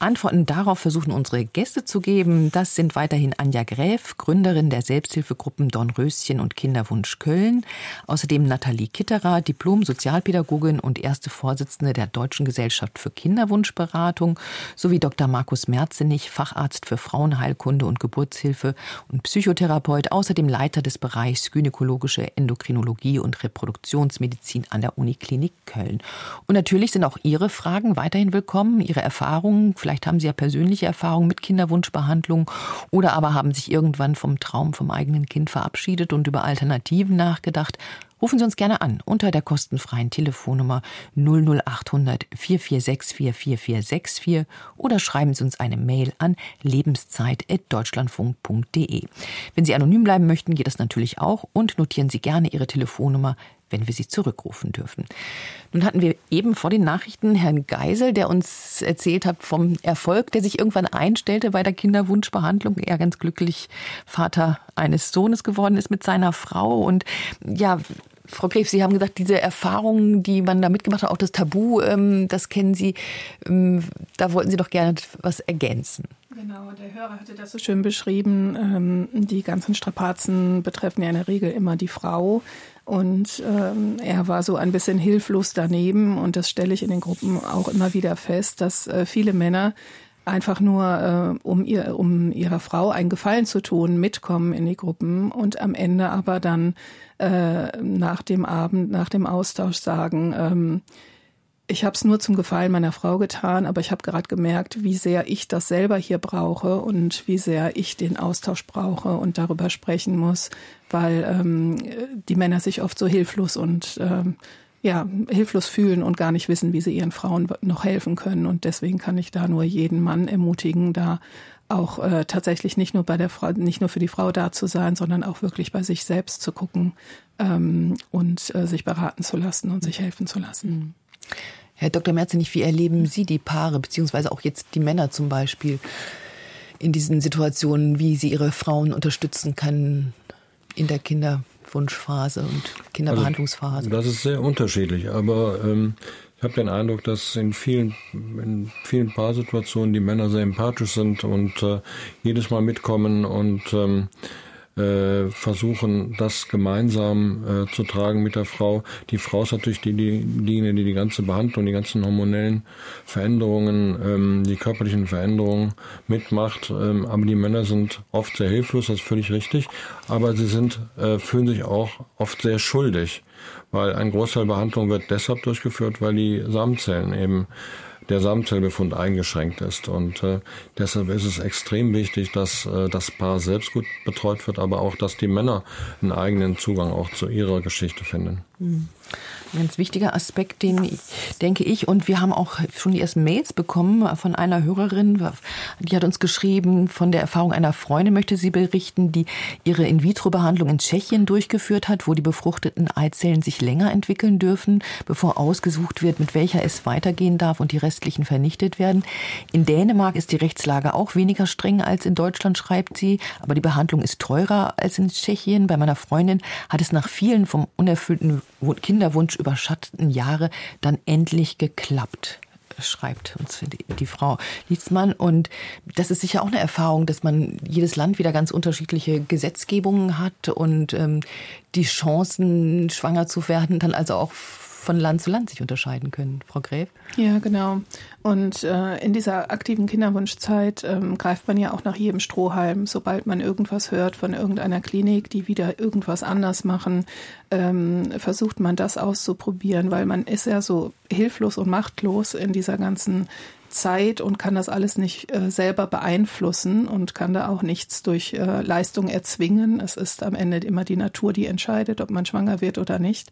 Antworten darauf versuchen unsere Gäste zu geben. Das sind weiterhin Anja Gräf, Gründerin der Selbsthilfegruppen Dornröschen und Kinderwunsch Köln. Außerdem Nathalie Kitterer, Diplom-Sozialpädagogin und erste Vorsitzende der Deutschen Gesellschaft für Kinderwunschberatung, sowie Dr. Markus Merzenich, Facharzt für Frauenheilkunde und Geburtshilfe und Psychotherapeut, außerdem Leiter des Bereichs Gynäkologische Endokrinologie und Reproduktionsmedizin an der Uniklinik Köln. Und natürlich sind auch Ihre Fragen weiterhin willkommen, Ihre Erfahrungen, Vielleicht haben Sie ja persönliche Erfahrungen mit Kinderwunschbehandlung oder aber haben sich irgendwann vom Traum vom eigenen Kind verabschiedet und über Alternativen nachgedacht. Rufen Sie uns gerne an unter der kostenfreien Telefonnummer 00800 446 4464 oder schreiben Sie uns eine Mail an lebenszeit.deutschlandfunk.de. Wenn Sie anonym bleiben möchten, geht das natürlich auch und notieren Sie gerne Ihre Telefonnummer wenn wir sie zurückrufen dürfen. Nun hatten wir eben vor den Nachrichten Herrn Geisel, der uns erzählt hat vom Erfolg, der sich irgendwann einstellte bei der Kinderwunschbehandlung. Er ganz glücklich Vater eines Sohnes geworden ist mit seiner Frau. Und ja, Frau Gref, Sie haben gesagt, diese Erfahrungen, die man da mitgemacht hat, auch das Tabu, ähm, das kennen Sie. Ähm, da wollten Sie doch gerne was ergänzen. Genau, der Hörer hatte das so schön beschrieben. Ähm, die ganzen Strapazen betreffen ja in der Regel immer die Frau. Und ähm, er war so ein bisschen hilflos daneben. Und das stelle ich in den Gruppen auch immer wieder fest, dass äh, viele Männer einfach nur, äh, um, ihr, um ihrer Frau einen Gefallen zu tun, mitkommen in die Gruppen und am Ende aber dann äh, nach dem Abend, nach dem Austausch sagen, ähm, ich habe es nur zum Gefallen meiner Frau getan, aber ich habe gerade gemerkt, wie sehr ich das selber hier brauche und wie sehr ich den Austausch brauche und darüber sprechen muss, weil ähm, die Männer sich oft so hilflos und ähm, ja, hilflos fühlen und gar nicht wissen, wie sie ihren Frauen noch helfen können. Und deswegen kann ich da nur jeden Mann ermutigen, da auch äh, tatsächlich nicht nur bei der Frau, nicht nur für die Frau da zu sein, sondern auch wirklich bei sich selbst zu gucken, ähm, und äh, sich beraten zu lassen und sich helfen zu lassen. Herr Dr. Merzenich, wie erleben Sie die Paare, beziehungsweise auch jetzt die Männer zum Beispiel, in diesen Situationen, wie sie ihre Frauen unterstützen können in der Kinderwunschphase und Kinderbehandlungsphase? Also, das ist sehr unterschiedlich, aber ähm, ich habe den Eindruck, dass in vielen, in vielen Paarsituationen die Männer sehr empathisch sind und äh, jedes Mal mitkommen und ähm, äh, versuchen, das gemeinsam äh, zu tragen mit der Frau. Die Frau ist natürlich die, die, diejenige, die die ganze Behandlung, die ganzen hormonellen Veränderungen, ähm, die körperlichen Veränderungen mitmacht. Ähm, aber die Männer sind oft sehr hilflos, das ist völlig richtig. Aber sie sind, äh, fühlen sich auch oft sehr schuldig, weil ein Großteil Behandlung wird deshalb durchgeführt, weil die Samenzellen eben der Samenzellbefund eingeschränkt ist. Und äh, deshalb ist es extrem wichtig, dass äh, das Paar selbst gut betreut wird, aber auch, dass die Männer einen eigenen Zugang auch zu ihrer Geschichte finden. Mhm. Ein ganz wichtiger Aspekt, den denke ich, und wir haben auch schon die ersten Mails bekommen von einer Hörerin, die hat uns geschrieben, von der Erfahrung einer Freundin möchte sie berichten, die ihre In-vitro-Behandlung in Tschechien durchgeführt hat, wo die befruchteten Eizellen sich länger entwickeln dürfen, bevor ausgesucht wird, mit welcher es weitergehen darf und die restlichen vernichtet werden. In Dänemark ist die Rechtslage auch weniger streng als in Deutschland, schreibt sie, aber die Behandlung ist teurer als in Tschechien. Bei meiner Freundin hat es nach vielen vom unerfüllten Kinderwunsch überschatteten Jahre dann endlich geklappt schreibt uns die, Frau Lietzmann. Und das ist sicher auch eine Erfahrung, dass man jedes Land wieder ganz unterschiedliche Gesetzgebungen hat und ähm, die Chancen, schwanger zu werden, dann also auch von Land zu Land sich unterscheiden können. Frau Gräf? Ja, genau. Und äh, in dieser aktiven Kinderwunschzeit ähm, greift man ja auch nach jedem Strohhalm. Sobald man irgendwas hört von irgendeiner Klinik, die wieder irgendwas anders machen, ähm, versucht man das auszuprobieren, weil man ist ja so hilflos und machtlos in dieser ganzen Zeit und kann das alles nicht äh, selber beeinflussen und kann da auch nichts durch äh, Leistung erzwingen. Es ist am Ende immer die Natur, die entscheidet, ob man schwanger wird oder nicht.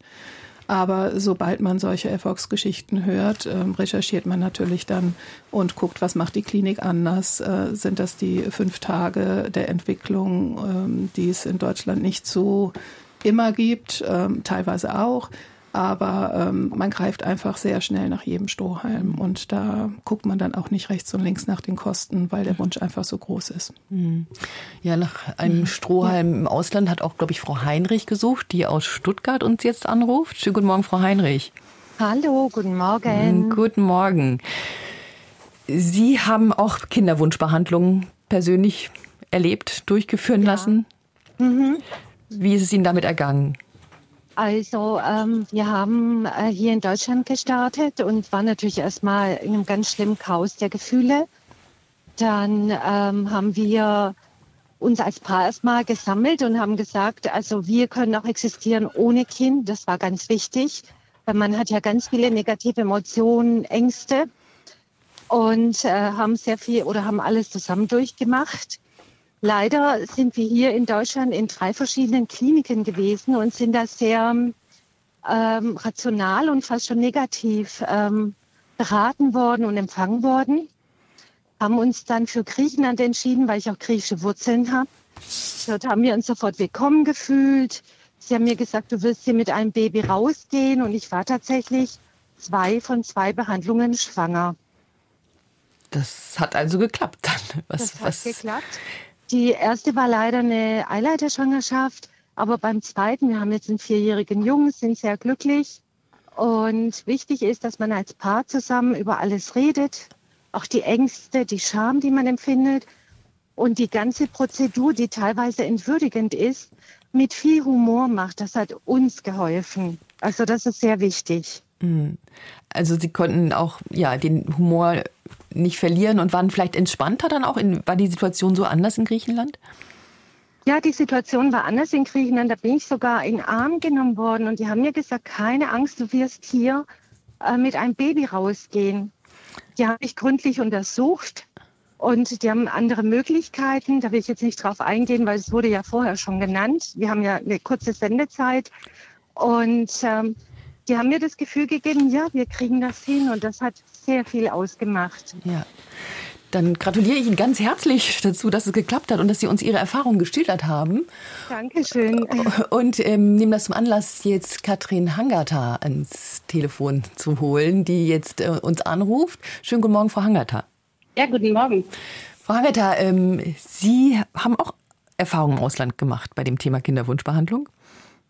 Aber sobald man solche Erfolgsgeschichten hört, äh, recherchiert man natürlich dann und guckt, was macht die Klinik anders. Äh, sind das die fünf Tage der Entwicklung, ähm, die es in Deutschland nicht so immer gibt, ähm, teilweise auch. Aber ähm, man greift einfach sehr schnell nach jedem Strohhalm und da guckt man dann auch nicht rechts und links nach den Kosten, weil der Wunsch einfach so groß ist. Mhm. Ja, nach einem mhm. Strohhalm im Ausland hat auch, glaube ich, Frau Heinrich gesucht, die aus Stuttgart uns jetzt anruft. Schönen guten Morgen, Frau Heinrich. Hallo, guten Morgen. Mhm, guten Morgen. Sie haben auch Kinderwunschbehandlungen persönlich erlebt, durchgeführen ja. lassen. Mhm. Wie ist es Ihnen damit ergangen? Also ähm, wir haben äh, hier in Deutschland gestartet und waren natürlich erstmal in einem ganz schlimmen Chaos der Gefühle. Dann ähm, haben wir uns als Paar erstmal gesammelt und haben gesagt, also wir können auch existieren ohne Kind. Das war ganz wichtig, weil man hat ja ganz viele negative Emotionen, Ängste und äh, haben sehr viel oder haben alles zusammen durchgemacht. Leider sind wir hier in Deutschland in drei verschiedenen Kliniken gewesen und sind da sehr ähm, rational und fast schon negativ ähm, beraten worden und empfangen worden. Haben uns dann für Griechenland entschieden, weil ich auch griechische Wurzeln habe. Dort haben wir uns sofort willkommen gefühlt. Sie haben mir gesagt, du wirst hier mit einem Baby rausgehen und ich war tatsächlich zwei von zwei Behandlungen schwanger. Das hat also geklappt dann. Was, das hat was, geklappt. Die erste war leider eine Eileiterschwangerschaft, aber beim zweiten, wir haben jetzt einen vierjährigen Jungen, sind sehr glücklich. Und wichtig ist, dass man als Paar zusammen über alles redet, auch die Ängste, die Scham, die man empfindet und die ganze Prozedur, die teilweise entwürdigend ist, mit viel Humor macht. Das hat uns geholfen. Also das ist sehr wichtig. Mhm. Also Sie konnten auch ja den Humor nicht verlieren und waren vielleicht entspannter dann auch? In, war die Situation so anders in Griechenland? Ja, die Situation war anders in Griechenland. Da bin ich sogar in den Arm genommen worden und die haben mir gesagt, keine Angst, du wirst hier äh, mit einem Baby rausgehen. Die haben mich gründlich untersucht und die haben andere Möglichkeiten. Da will ich jetzt nicht drauf eingehen, weil es wurde ja vorher schon genannt. Wir haben ja eine kurze Sendezeit und ähm, die haben mir das Gefühl gegeben, ja, wir kriegen das hin und das hat sehr viel ausgemacht. Ja. Dann gratuliere ich Ihnen ganz herzlich dazu, dass es geklappt hat und dass Sie uns Ihre Erfahrungen geschildert haben. Dankeschön. Und ähm, nehmen das zum Anlass, jetzt Katrin Hangata ans Telefon zu holen, die jetzt äh, uns anruft. Schönen guten Morgen, Frau Hangata. Ja, guten Morgen. Frau Hangata, ähm, Sie haben auch Erfahrungen im Ausland gemacht bei dem Thema Kinderwunschbehandlung?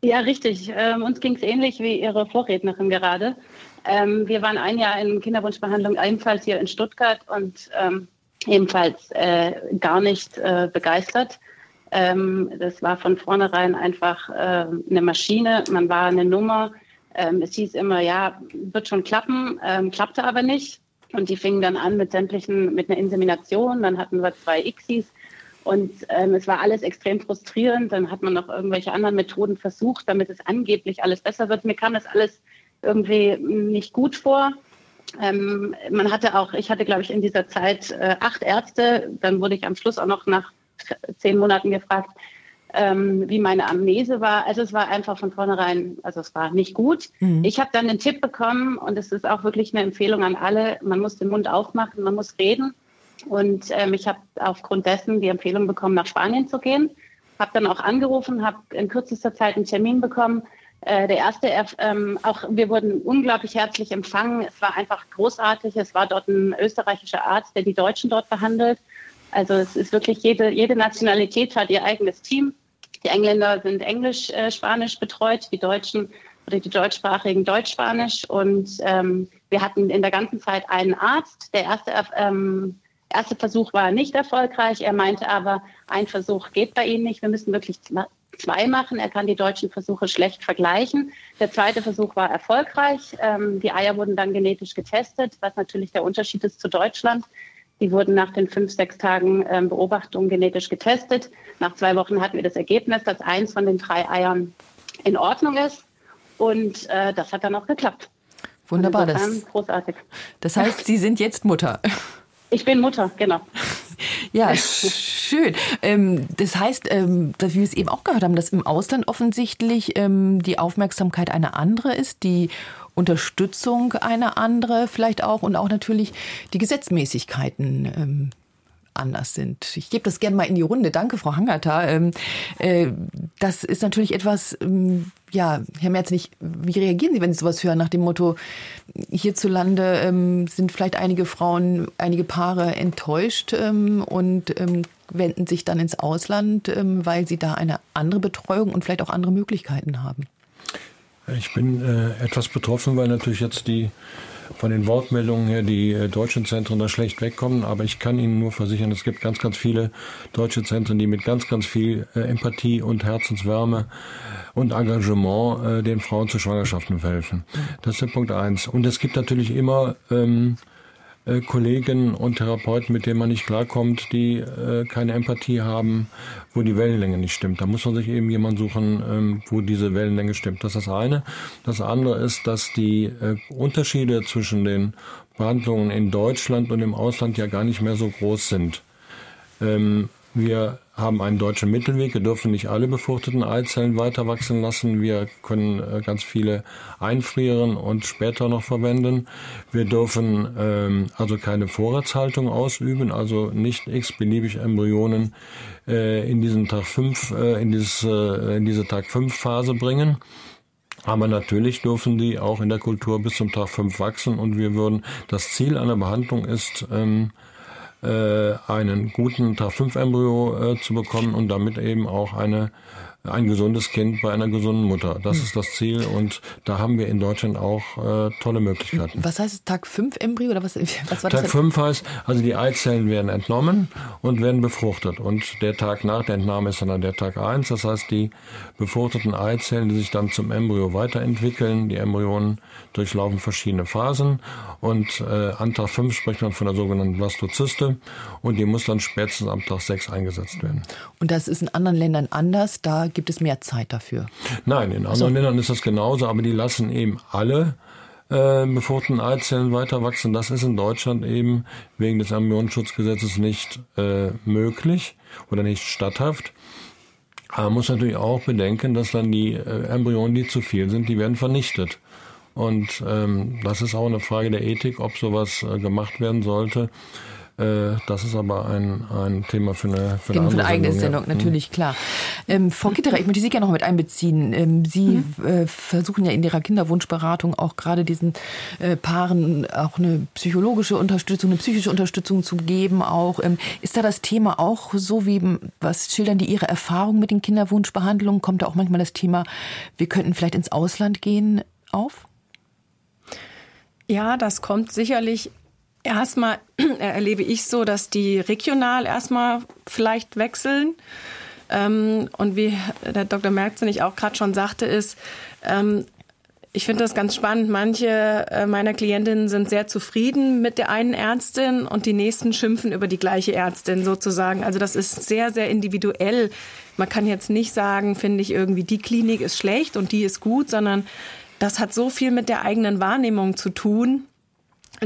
Ja, richtig. Ähm, uns ging es ähnlich wie Ihre Vorrednerin gerade. Ähm, wir waren ein Jahr in Kinderwunschbehandlung ebenfalls hier in Stuttgart und ähm, ebenfalls äh, gar nicht äh, begeistert. Ähm, das war von vornherein einfach äh, eine Maschine. Man war eine Nummer. Ähm, es hieß immer, ja, wird schon klappen, ähm, klappte aber nicht. Und die fingen dann an mit sämtlichen, mit einer Insemination. Dann hatten wir zwei Xis und ähm, es war alles extrem frustrierend. Dann hat man noch irgendwelche anderen Methoden versucht, damit es angeblich alles besser wird. Mir kam das alles irgendwie nicht gut vor. Ähm, man hatte auch, ich hatte, glaube ich, in dieser Zeit äh, acht Ärzte. Dann wurde ich am Schluss auch noch nach zehn Monaten gefragt, ähm, wie meine Amnese war. Also es war einfach von vornherein, also es war nicht gut. Mhm. Ich habe dann den Tipp bekommen und es ist auch wirklich eine Empfehlung an alle, man muss den Mund aufmachen, man muss reden. Und ähm, ich habe aufgrund dessen die Empfehlung bekommen, nach Spanien zu gehen. Habe dann auch angerufen, habe in kürzester Zeit einen Termin bekommen. Äh, der erste, ähm, auch wir wurden unglaublich herzlich empfangen. Es war einfach großartig. Es war dort ein österreichischer Arzt, der die Deutschen dort behandelt. Also es ist wirklich jede, jede Nationalität hat ihr eigenes Team. Die Engländer sind Englisch, äh, betreut, die Deutschen oder die deutschsprachigen Deutsch-Spanisch. Und ähm, wir hatten in der ganzen Zeit einen Arzt. Der erste ähm, erste Versuch war nicht erfolgreich. Er meinte aber, ein Versuch geht bei Ihnen nicht. Wir müssen wirklich zwei machen. Er kann die deutschen Versuche schlecht vergleichen. Der zweite Versuch war erfolgreich. Ähm, die Eier wurden dann genetisch getestet, was natürlich der Unterschied ist zu Deutschland. Die wurden nach den fünf, sechs Tagen ähm, Beobachtung genetisch getestet. Nach zwei Wochen hatten wir das Ergebnis, dass eins von den drei Eiern in Ordnung ist. Und äh, das hat dann auch geklappt. Wunderbar, das, großartig. Das heißt, Sie sind jetzt Mutter. Ich bin Mutter, genau. Ja, schön. Ähm, das heißt, ähm, dass wir es eben auch gehört haben, dass im Ausland offensichtlich ähm, die Aufmerksamkeit eine andere ist, die Unterstützung eine andere vielleicht auch und auch natürlich die Gesetzmäßigkeiten anders sind. Ich gebe das gerne mal in die Runde. Danke, Frau Hangata. Ähm, äh, das ist natürlich etwas, ähm, ja, Herr Merz, nicht, wie reagieren Sie, wenn Sie sowas hören, nach dem Motto, hierzulande ähm, sind vielleicht einige Frauen, einige Paare enttäuscht und wenden sich dann ins Ausland, weil sie da eine andere Betreuung und vielleicht auch andere Möglichkeiten haben? Ich bin äh, etwas betroffen, weil natürlich jetzt die von den Wortmeldungen her die äh, deutschen Zentren da schlecht wegkommen. Aber ich kann Ihnen nur versichern, es gibt ganz, ganz viele deutsche Zentren, die mit ganz, ganz viel äh, Empathie und Herzenswärme und Engagement äh, den Frauen zu Schwangerschaften helfen. Das ist der Punkt eins. Und es gibt natürlich immer ähm, äh, Kollegen und Therapeuten, mit denen man nicht klarkommt, die äh, keine Empathie haben, wo die Wellenlänge nicht stimmt. Da muss man sich eben jemanden suchen, ähm, wo diese Wellenlänge stimmt. Das ist das eine. Das andere ist, dass die äh, Unterschiede zwischen den Behandlungen in Deutschland und im Ausland ja gar nicht mehr so groß sind. Ähm, wir haben einen deutschen Mittelweg. Wir dürfen nicht alle befruchteten Eizellen weiter wachsen lassen. Wir können äh, ganz viele einfrieren und später noch verwenden. Wir dürfen ähm, also keine Vorratshaltung ausüben, also nicht x-beliebig Embryonen äh, in diesen Tag 5, äh, in, dieses, äh, in diese Tag 5 Phase bringen. Aber natürlich dürfen die auch in der Kultur bis zum Tag 5 wachsen und wir würden, das Ziel einer Behandlung ist, ähm, äh, einen guten Tag-5-Embryo äh, zu bekommen und damit eben auch eine ein gesundes Kind bei einer gesunden Mutter. Das ist das Ziel und da haben wir in Deutschland auch äh, tolle Möglichkeiten. Was heißt Tag 5 Embryo oder was, was war Tag das? Tag 5 heißt, also die Eizellen werden entnommen und werden befruchtet und der Tag nach der Entnahme ist dann der Tag 1. Das heißt, die befruchteten Eizellen, die sich dann zum Embryo weiterentwickeln, die Embryonen durchlaufen verschiedene Phasen und äh, an Tag 5 spricht man von der sogenannten Blastozyste und die muss dann spätestens am Tag 6 eingesetzt werden. Und das ist in anderen Ländern anders, da gibt es mehr Zeit dafür? Nein, in anderen also. Ländern ist das genauso, aber die lassen eben alle äh, befruchteten Eizellen weiter wachsen. Das ist in Deutschland eben wegen des Embryonenschutzgesetzes nicht äh, möglich oder nicht statthaft. Aber man muss natürlich auch bedenken, dass dann die äh, Embryonen, die zu viel sind, die werden vernichtet. Und ähm, das ist auch eine Frage der Ethik, ob sowas äh, gemacht werden sollte. Äh, das ist aber ein, ein Thema für eine, für eine, für eine eigene Sendung, ja. natürlich, mhm. klar. Ähm, Frau Kitterer, ich möchte Sie gerne noch mit einbeziehen. Ähm, Sie mhm. äh, versuchen ja in Ihrer Kinderwunschberatung auch gerade diesen äh, Paaren auch eine psychologische Unterstützung, eine psychische Unterstützung zu geben. Auch ähm, Ist da das Thema auch so wie, was schildern die Ihre Erfahrungen mit den Kinderwunschbehandlungen? Kommt da auch manchmal das Thema, wir könnten vielleicht ins Ausland gehen, auf? Ja, das kommt sicherlich Erstmal erlebe ich so, dass die regional erstmal vielleicht wechseln. Ähm, und wie der Dr. Merzenich auch gerade schon sagte, ist, ähm, ich finde das ganz spannend. Manche äh, meiner Klientinnen sind sehr zufrieden mit der einen Ärztin und die nächsten schimpfen über die gleiche Ärztin sozusagen. Also das ist sehr, sehr individuell. Man kann jetzt nicht sagen, finde ich irgendwie, die Klinik ist schlecht und die ist gut, sondern das hat so viel mit der eigenen Wahrnehmung zu tun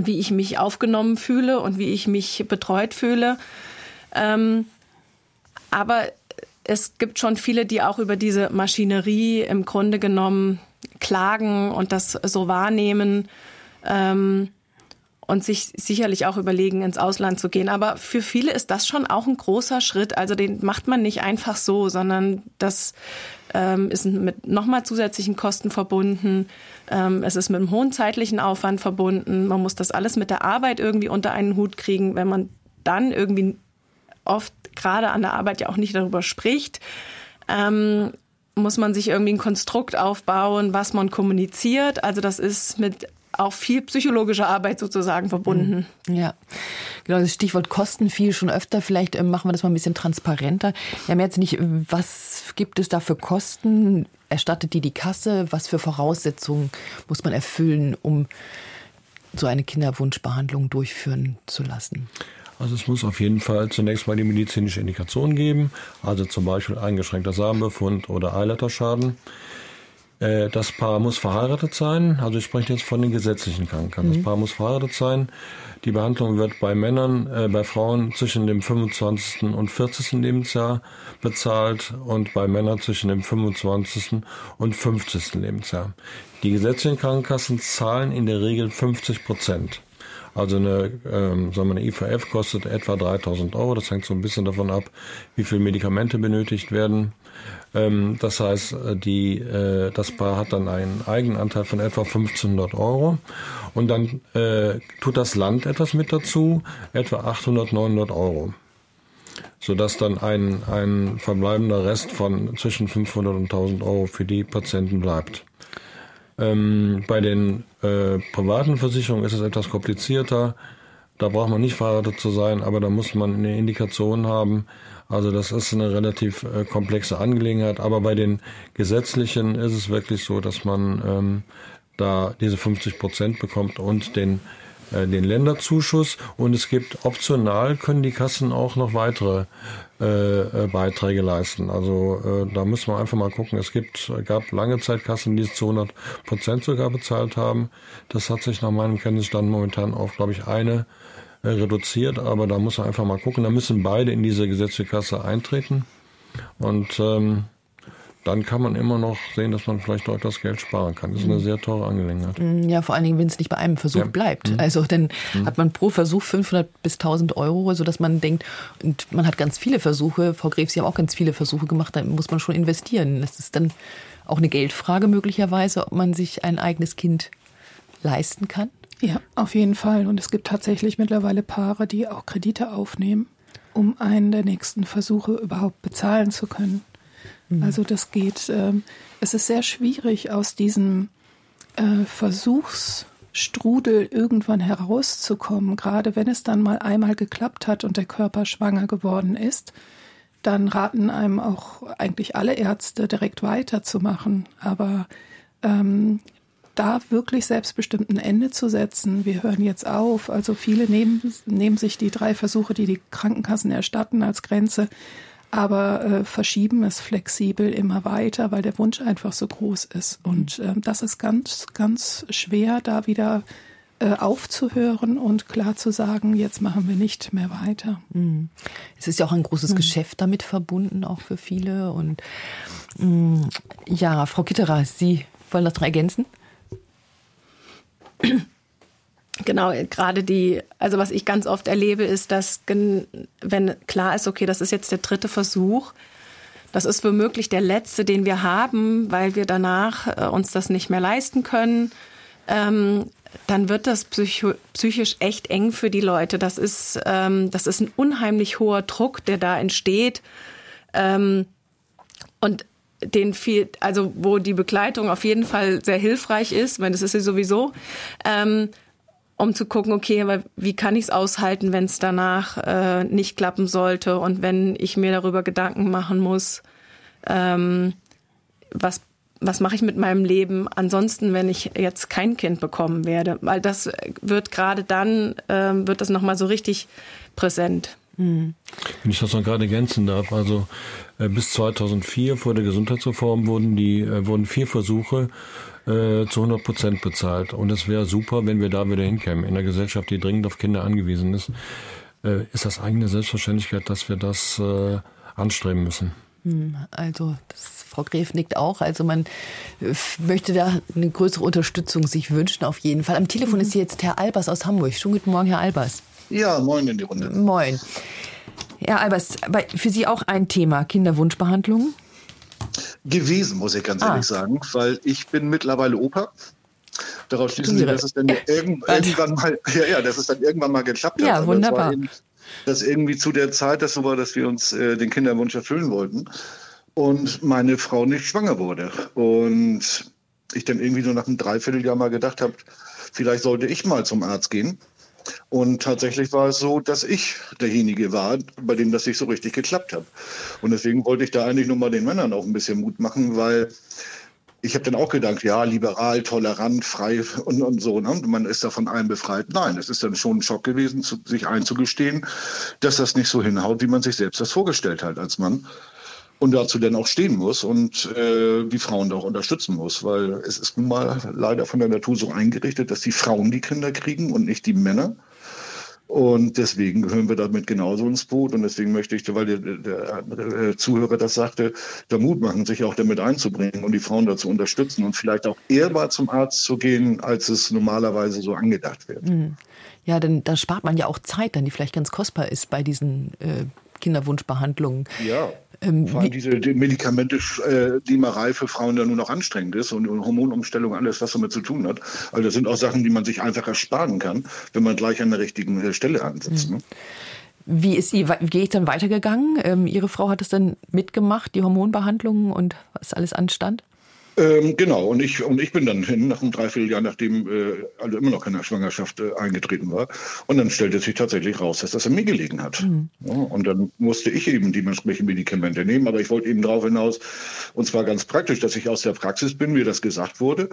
wie ich mich aufgenommen fühle und wie ich mich betreut fühle. Ähm, aber es gibt schon viele, die auch über diese Maschinerie im Grunde genommen klagen und das so wahrnehmen ähm, und sich sicherlich auch überlegen, ins Ausland zu gehen. Aber für viele ist das schon auch ein großer Schritt. Also den macht man nicht einfach so, sondern das ähm, ist mit nochmal zusätzlichen Kosten verbunden. Ähm, es ist mit einem hohen zeitlichen Aufwand verbunden. Man muss das alles mit der Arbeit irgendwie unter einen Hut kriegen. Wenn man dann irgendwie oft gerade an der Arbeit ja auch nicht darüber spricht, ähm, muss man sich irgendwie ein Konstrukt aufbauen, was man kommuniziert. Also das ist mit auch viel psychologische Arbeit sozusagen verbunden. Mhm. Ja, genau, das Stichwort Kosten fiel schon öfter. Vielleicht äh, machen wir das mal ein bisschen transparenter. Wir haben jetzt nicht, was gibt es da für Kosten? Erstattet die die Kasse? Was für Voraussetzungen muss man erfüllen, um so eine Kinderwunschbehandlung durchführen zu lassen? Also es muss auf jeden Fall zunächst mal die medizinische Indikation geben, also zum Beispiel eingeschränkter Samenbefund oder Eileiterschaden. Äh, das Paar muss verheiratet sein. Also ich spreche jetzt von den gesetzlichen Krankenkassen. Mhm. Das Paar muss verheiratet sein. Die Behandlung wird bei Männern, äh, bei Frauen zwischen dem 25. und 40. Lebensjahr bezahlt und bei Männern zwischen dem 25. und 50. Lebensjahr. Die gesetzlichen Krankenkassen zahlen in der Regel 50 Prozent. Also eine, ähm, sagen wir, eine IVF kostet etwa 3000 Euro. Das hängt so ein bisschen davon ab, wie viele Medikamente benötigt werden. Ähm, das heißt, äh, die, äh, das Paar hat dann einen Eigenanteil von etwa 1500 Euro. Und dann äh, tut das Land etwas mit dazu, etwa 800, 900 Euro sodass dann ein, ein verbleibender Rest von zwischen 500 und 1000 Euro für die Patienten bleibt. Ähm, bei den äh, privaten Versicherungen ist es etwas komplizierter. Da braucht man nicht verheiratet zu sein, aber da muss man eine Indikation haben. Also das ist eine relativ äh, komplexe Angelegenheit. Aber bei den gesetzlichen ist es wirklich so, dass man ähm, da diese 50 Prozent bekommt und den äh, den Länderzuschuss und es gibt optional können die Kassen auch noch weitere äh, äh, Beiträge leisten. Also äh, da müssen wir einfach mal gucken. Es gibt gab lange Zeit Kassen, die es zu 100 Prozent sogar bezahlt haben. Das hat sich nach meinem Kenntnisstand momentan auf, glaube ich, eine reduziert. Aber da muss man einfach mal gucken. Da müssen beide in diese gesetzliche Kasse eintreten und ähm, dann kann man immer noch sehen, dass man vielleicht dort das Geld sparen kann. Das ist eine mhm. sehr teure Angelegenheit. Mm, ja, vor allen Dingen, wenn es nicht bei einem Versuch ja. bleibt. Mhm. Also dann mhm. hat man pro Versuch 500 bis 1000 Euro, sodass man denkt, und man hat ganz viele Versuche, Frau Gref, Sie haben auch ganz viele Versuche gemacht, da muss man schon investieren. Das ist dann auch eine Geldfrage möglicherweise, ob man sich ein eigenes Kind leisten kann. Ja, auf jeden Fall. Und es gibt tatsächlich mittlerweile Paare, die auch Kredite aufnehmen, um einen der nächsten Versuche überhaupt bezahlen zu können. Mhm. Also das geht, ähm, es ist sehr schwierig aus diesem äh, Versuchsstrudel irgendwann herauszukommen, gerade wenn es dann mal einmal geklappt hat und der Körper schwanger geworden ist. Dann raten einem auch eigentlich alle Ärzte direkt weiterzumachen. Aber ähm, da wirklich selbstbestimmt ein Ende zu setzen. Wir hören jetzt auf. Also viele nehmen, nehmen sich die drei Versuche, die die Krankenkassen erstatten, als Grenze aber äh, verschieben es flexibel immer weiter, weil der Wunsch einfach so groß ist. Und äh, das ist ganz, ganz schwer, da wieder äh, aufzuhören und klar zu sagen, jetzt machen wir nicht mehr weiter. Mhm. Es ist ja auch ein großes mhm. Geschäft damit verbunden, auch für viele. Und mm, ja, Frau Kitterer, Sie wollen das noch ergänzen? Genau, gerade die, also was ich ganz oft erlebe, ist, dass wenn klar ist, okay, das ist jetzt der dritte Versuch, das ist womöglich der letzte, den wir haben, weil wir danach äh, uns das nicht mehr leisten können. Ähm, dann wird das psychisch echt eng für die Leute. Das ist, ähm, das ist ein unheimlich hoher Druck, der da entsteht. Ähm, und den viel, also wo die Begleitung auf jeden Fall sehr hilfreich ist, weil das ist sie sowieso, ähm, um zu gucken, okay, aber wie kann ich es aushalten, wenn es danach äh, nicht klappen sollte und wenn ich mir darüber Gedanken machen muss, ähm, was was mache ich mit meinem Leben ansonsten, wenn ich jetzt kein Kind bekommen werde? Weil das wird gerade dann, ähm, wird das nochmal so richtig präsent. Hm. Wenn ich das noch gerade ergänzen darf, also äh, bis 2004 vor der Gesundheitsreform wurden die äh, wurden vier Versuche äh, zu 100 Prozent bezahlt und es wäre super, wenn wir da wieder hinkämen. In einer Gesellschaft, die dringend auf Kinder angewiesen ist, äh, ist das eigene Selbstverständlichkeit, dass wir das äh, anstreben müssen. Hm, also das, Frau Gref nickt auch. Also man äh, möchte da eine größere Unterstützung sich wünschen auf jeden Fall. Am Telefon ist jetzt Herr Albers aus Hamburg. Schönen guten Morgen, Herr Albers. Ja, moin in die Runde. Moin. Herr Albers, für Sie auch ein Thema Kinderwunschbehandlung? Gewesen, muss ich ganz ah. ehrlich sagen, weil ich bin mittlerweile Opa. Darauf schließen Sie, dass es dann irgendwann mal, ja, ja, dass es dann irgendwann mal geklappt hat. Ja, wunderbar das irgendwie zu der Zeit, das so war, dass wir uns äh, den Kinderwunsch erfüllen wollten und meine Frau nicht schwanger wurde. Und ich dann irgendwie nur nach einem Dreivierteljahr mal gedacht habe, vielleicht sollte ich mal zum Arzt gehen. Und tatsächlich war es so, dass ich derjenige war, bei dem das nicht so richtig geklappt hat. Und deswegen wollte ich da eigentlich nur mal den Männern auch ein bisschen Mut machen, weil ich habe dann auch gedacht, ja, liberal, tolerant, frei und, und so. Ne? Man ist da von allem befreit. Nein, es ist dann schon ein Schock gewesen, zu, sich einzugestehen, dass das nicht so hinhaut, wie man sich selbst das vorgestellt hat als Mann. Und dazu dann auch stehen muss und äh, die Frauen da auch unterstützen muss, weil es ist nun mal leider von der Natur so eingerichtet, dass die Frauen die Kinder kriegen und nicht die Männer. Und deswegen gehören wir damit genauso ins Boot. Und deswegen möchte ich, weil der, der, der, Zuhörer das sagte, da Mut machen, sich auch damit einzubringen und die Frauen dazu unterstützen und vielleicht auch eher mal zum Arzt zu gehen, als es normalerweise so angedacht wird. Mhm. Ja, denn da spart man ja auch Zeit, dann die vielleicht ganz kostbar ist bei diesen äh, Kinderwunschbehandlungen. Ja. Ähm, Vor allem diese die Medikamente-Liemerei äh, für Frauen ja nur noch anstrengend ist und, und Hormonumstellung, alles, was damit zu tun hat. Also das sind auch Sachen, die man sich einfach ersparen kann, wenn man gleich an der richtigen äh, Stelle ansetzt. Mhm. Ne? Wie ist sie, wie gehe ich dann weitergegangen? Ähm, Ihre Frau hat es dann mitgemacht, die Hormonbehandlungen und was alles anstand? Ähm, genau, und ich, und ich bin dann hin, nach einem Dreivierteljahr, nachdem äh, also immer noch keine Schwangerschaft äh, eingetreten war. Und dann stellte sich tatsächlich raus, dass das an mir gelegen hat. Mhm. Ja, und dann musste ich eben dementsprechend Medikamente nehmen. Aber ich wollte eben darauf hinaus, und zwar ganz praktisch, dass ich aus der Praxis bin, mir das gesagt wurde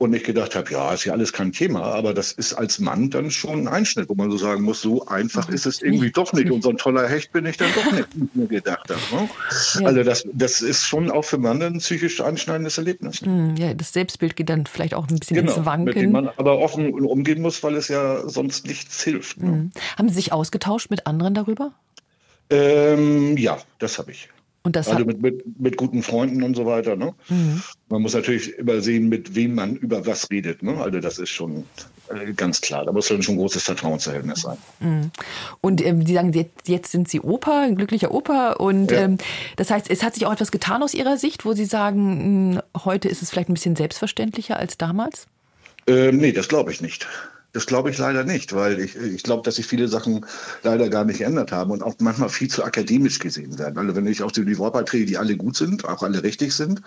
und ich gedacht habe, ja, ist ja alles kein Thema, aber das ist als Mann dann schon ein Einschnitt, wo man so sagen muss, so einfach ist es irgendwie doch nicht. Und so ein toller Hecht bin ich dann doch nicht, wie ich mir gedacht habe. Ne? Ja. Also das, das ist schon auch für Mann ein psychisch einschneidendes Erlebnis. Hm, ja, das Selbstbild geht dann vielleicht auch ein bisschen genau, ins Wanken. Mit dem man aber offen umgehen muss, weil es ja sonst nichts hilft. Ne? Mhm. Haben Sie sich ausgetauscht mit anderen darüber? Ähm, ja, das habe ich. Und das also mit, mit, mit guten Freunden und so weiter. Ne? Mhm. Man muss natürlich immer sehen, mit wem man über was redet. Ne? Also das ist schon äh, ganz klar. Da muss schon ein großes Vertrauensverhältnis sein. Mhm. Und ähm, Sie sagen, jetzt sind Sie Opa, ein glücklicher Opa. Und ja. ähm, das heißt, es hat sich auch etwas getan aus Ihrer Sicht, wo Sie sagen, mh, hm, heute ist es vielleicht ein bisschen selbstverständlicher als damals? Ähm, nee, das glaube ich nicht. Das glaube ich leider nicht, weil ich, ich glaube, dass sich viele Sachen leider gar nicht geändert haben und auch manchmal viel zu akademisch gesehen werden. Also wenn ich auch die Wortbeiträge, die alle gut sind, auch alle richtig sind,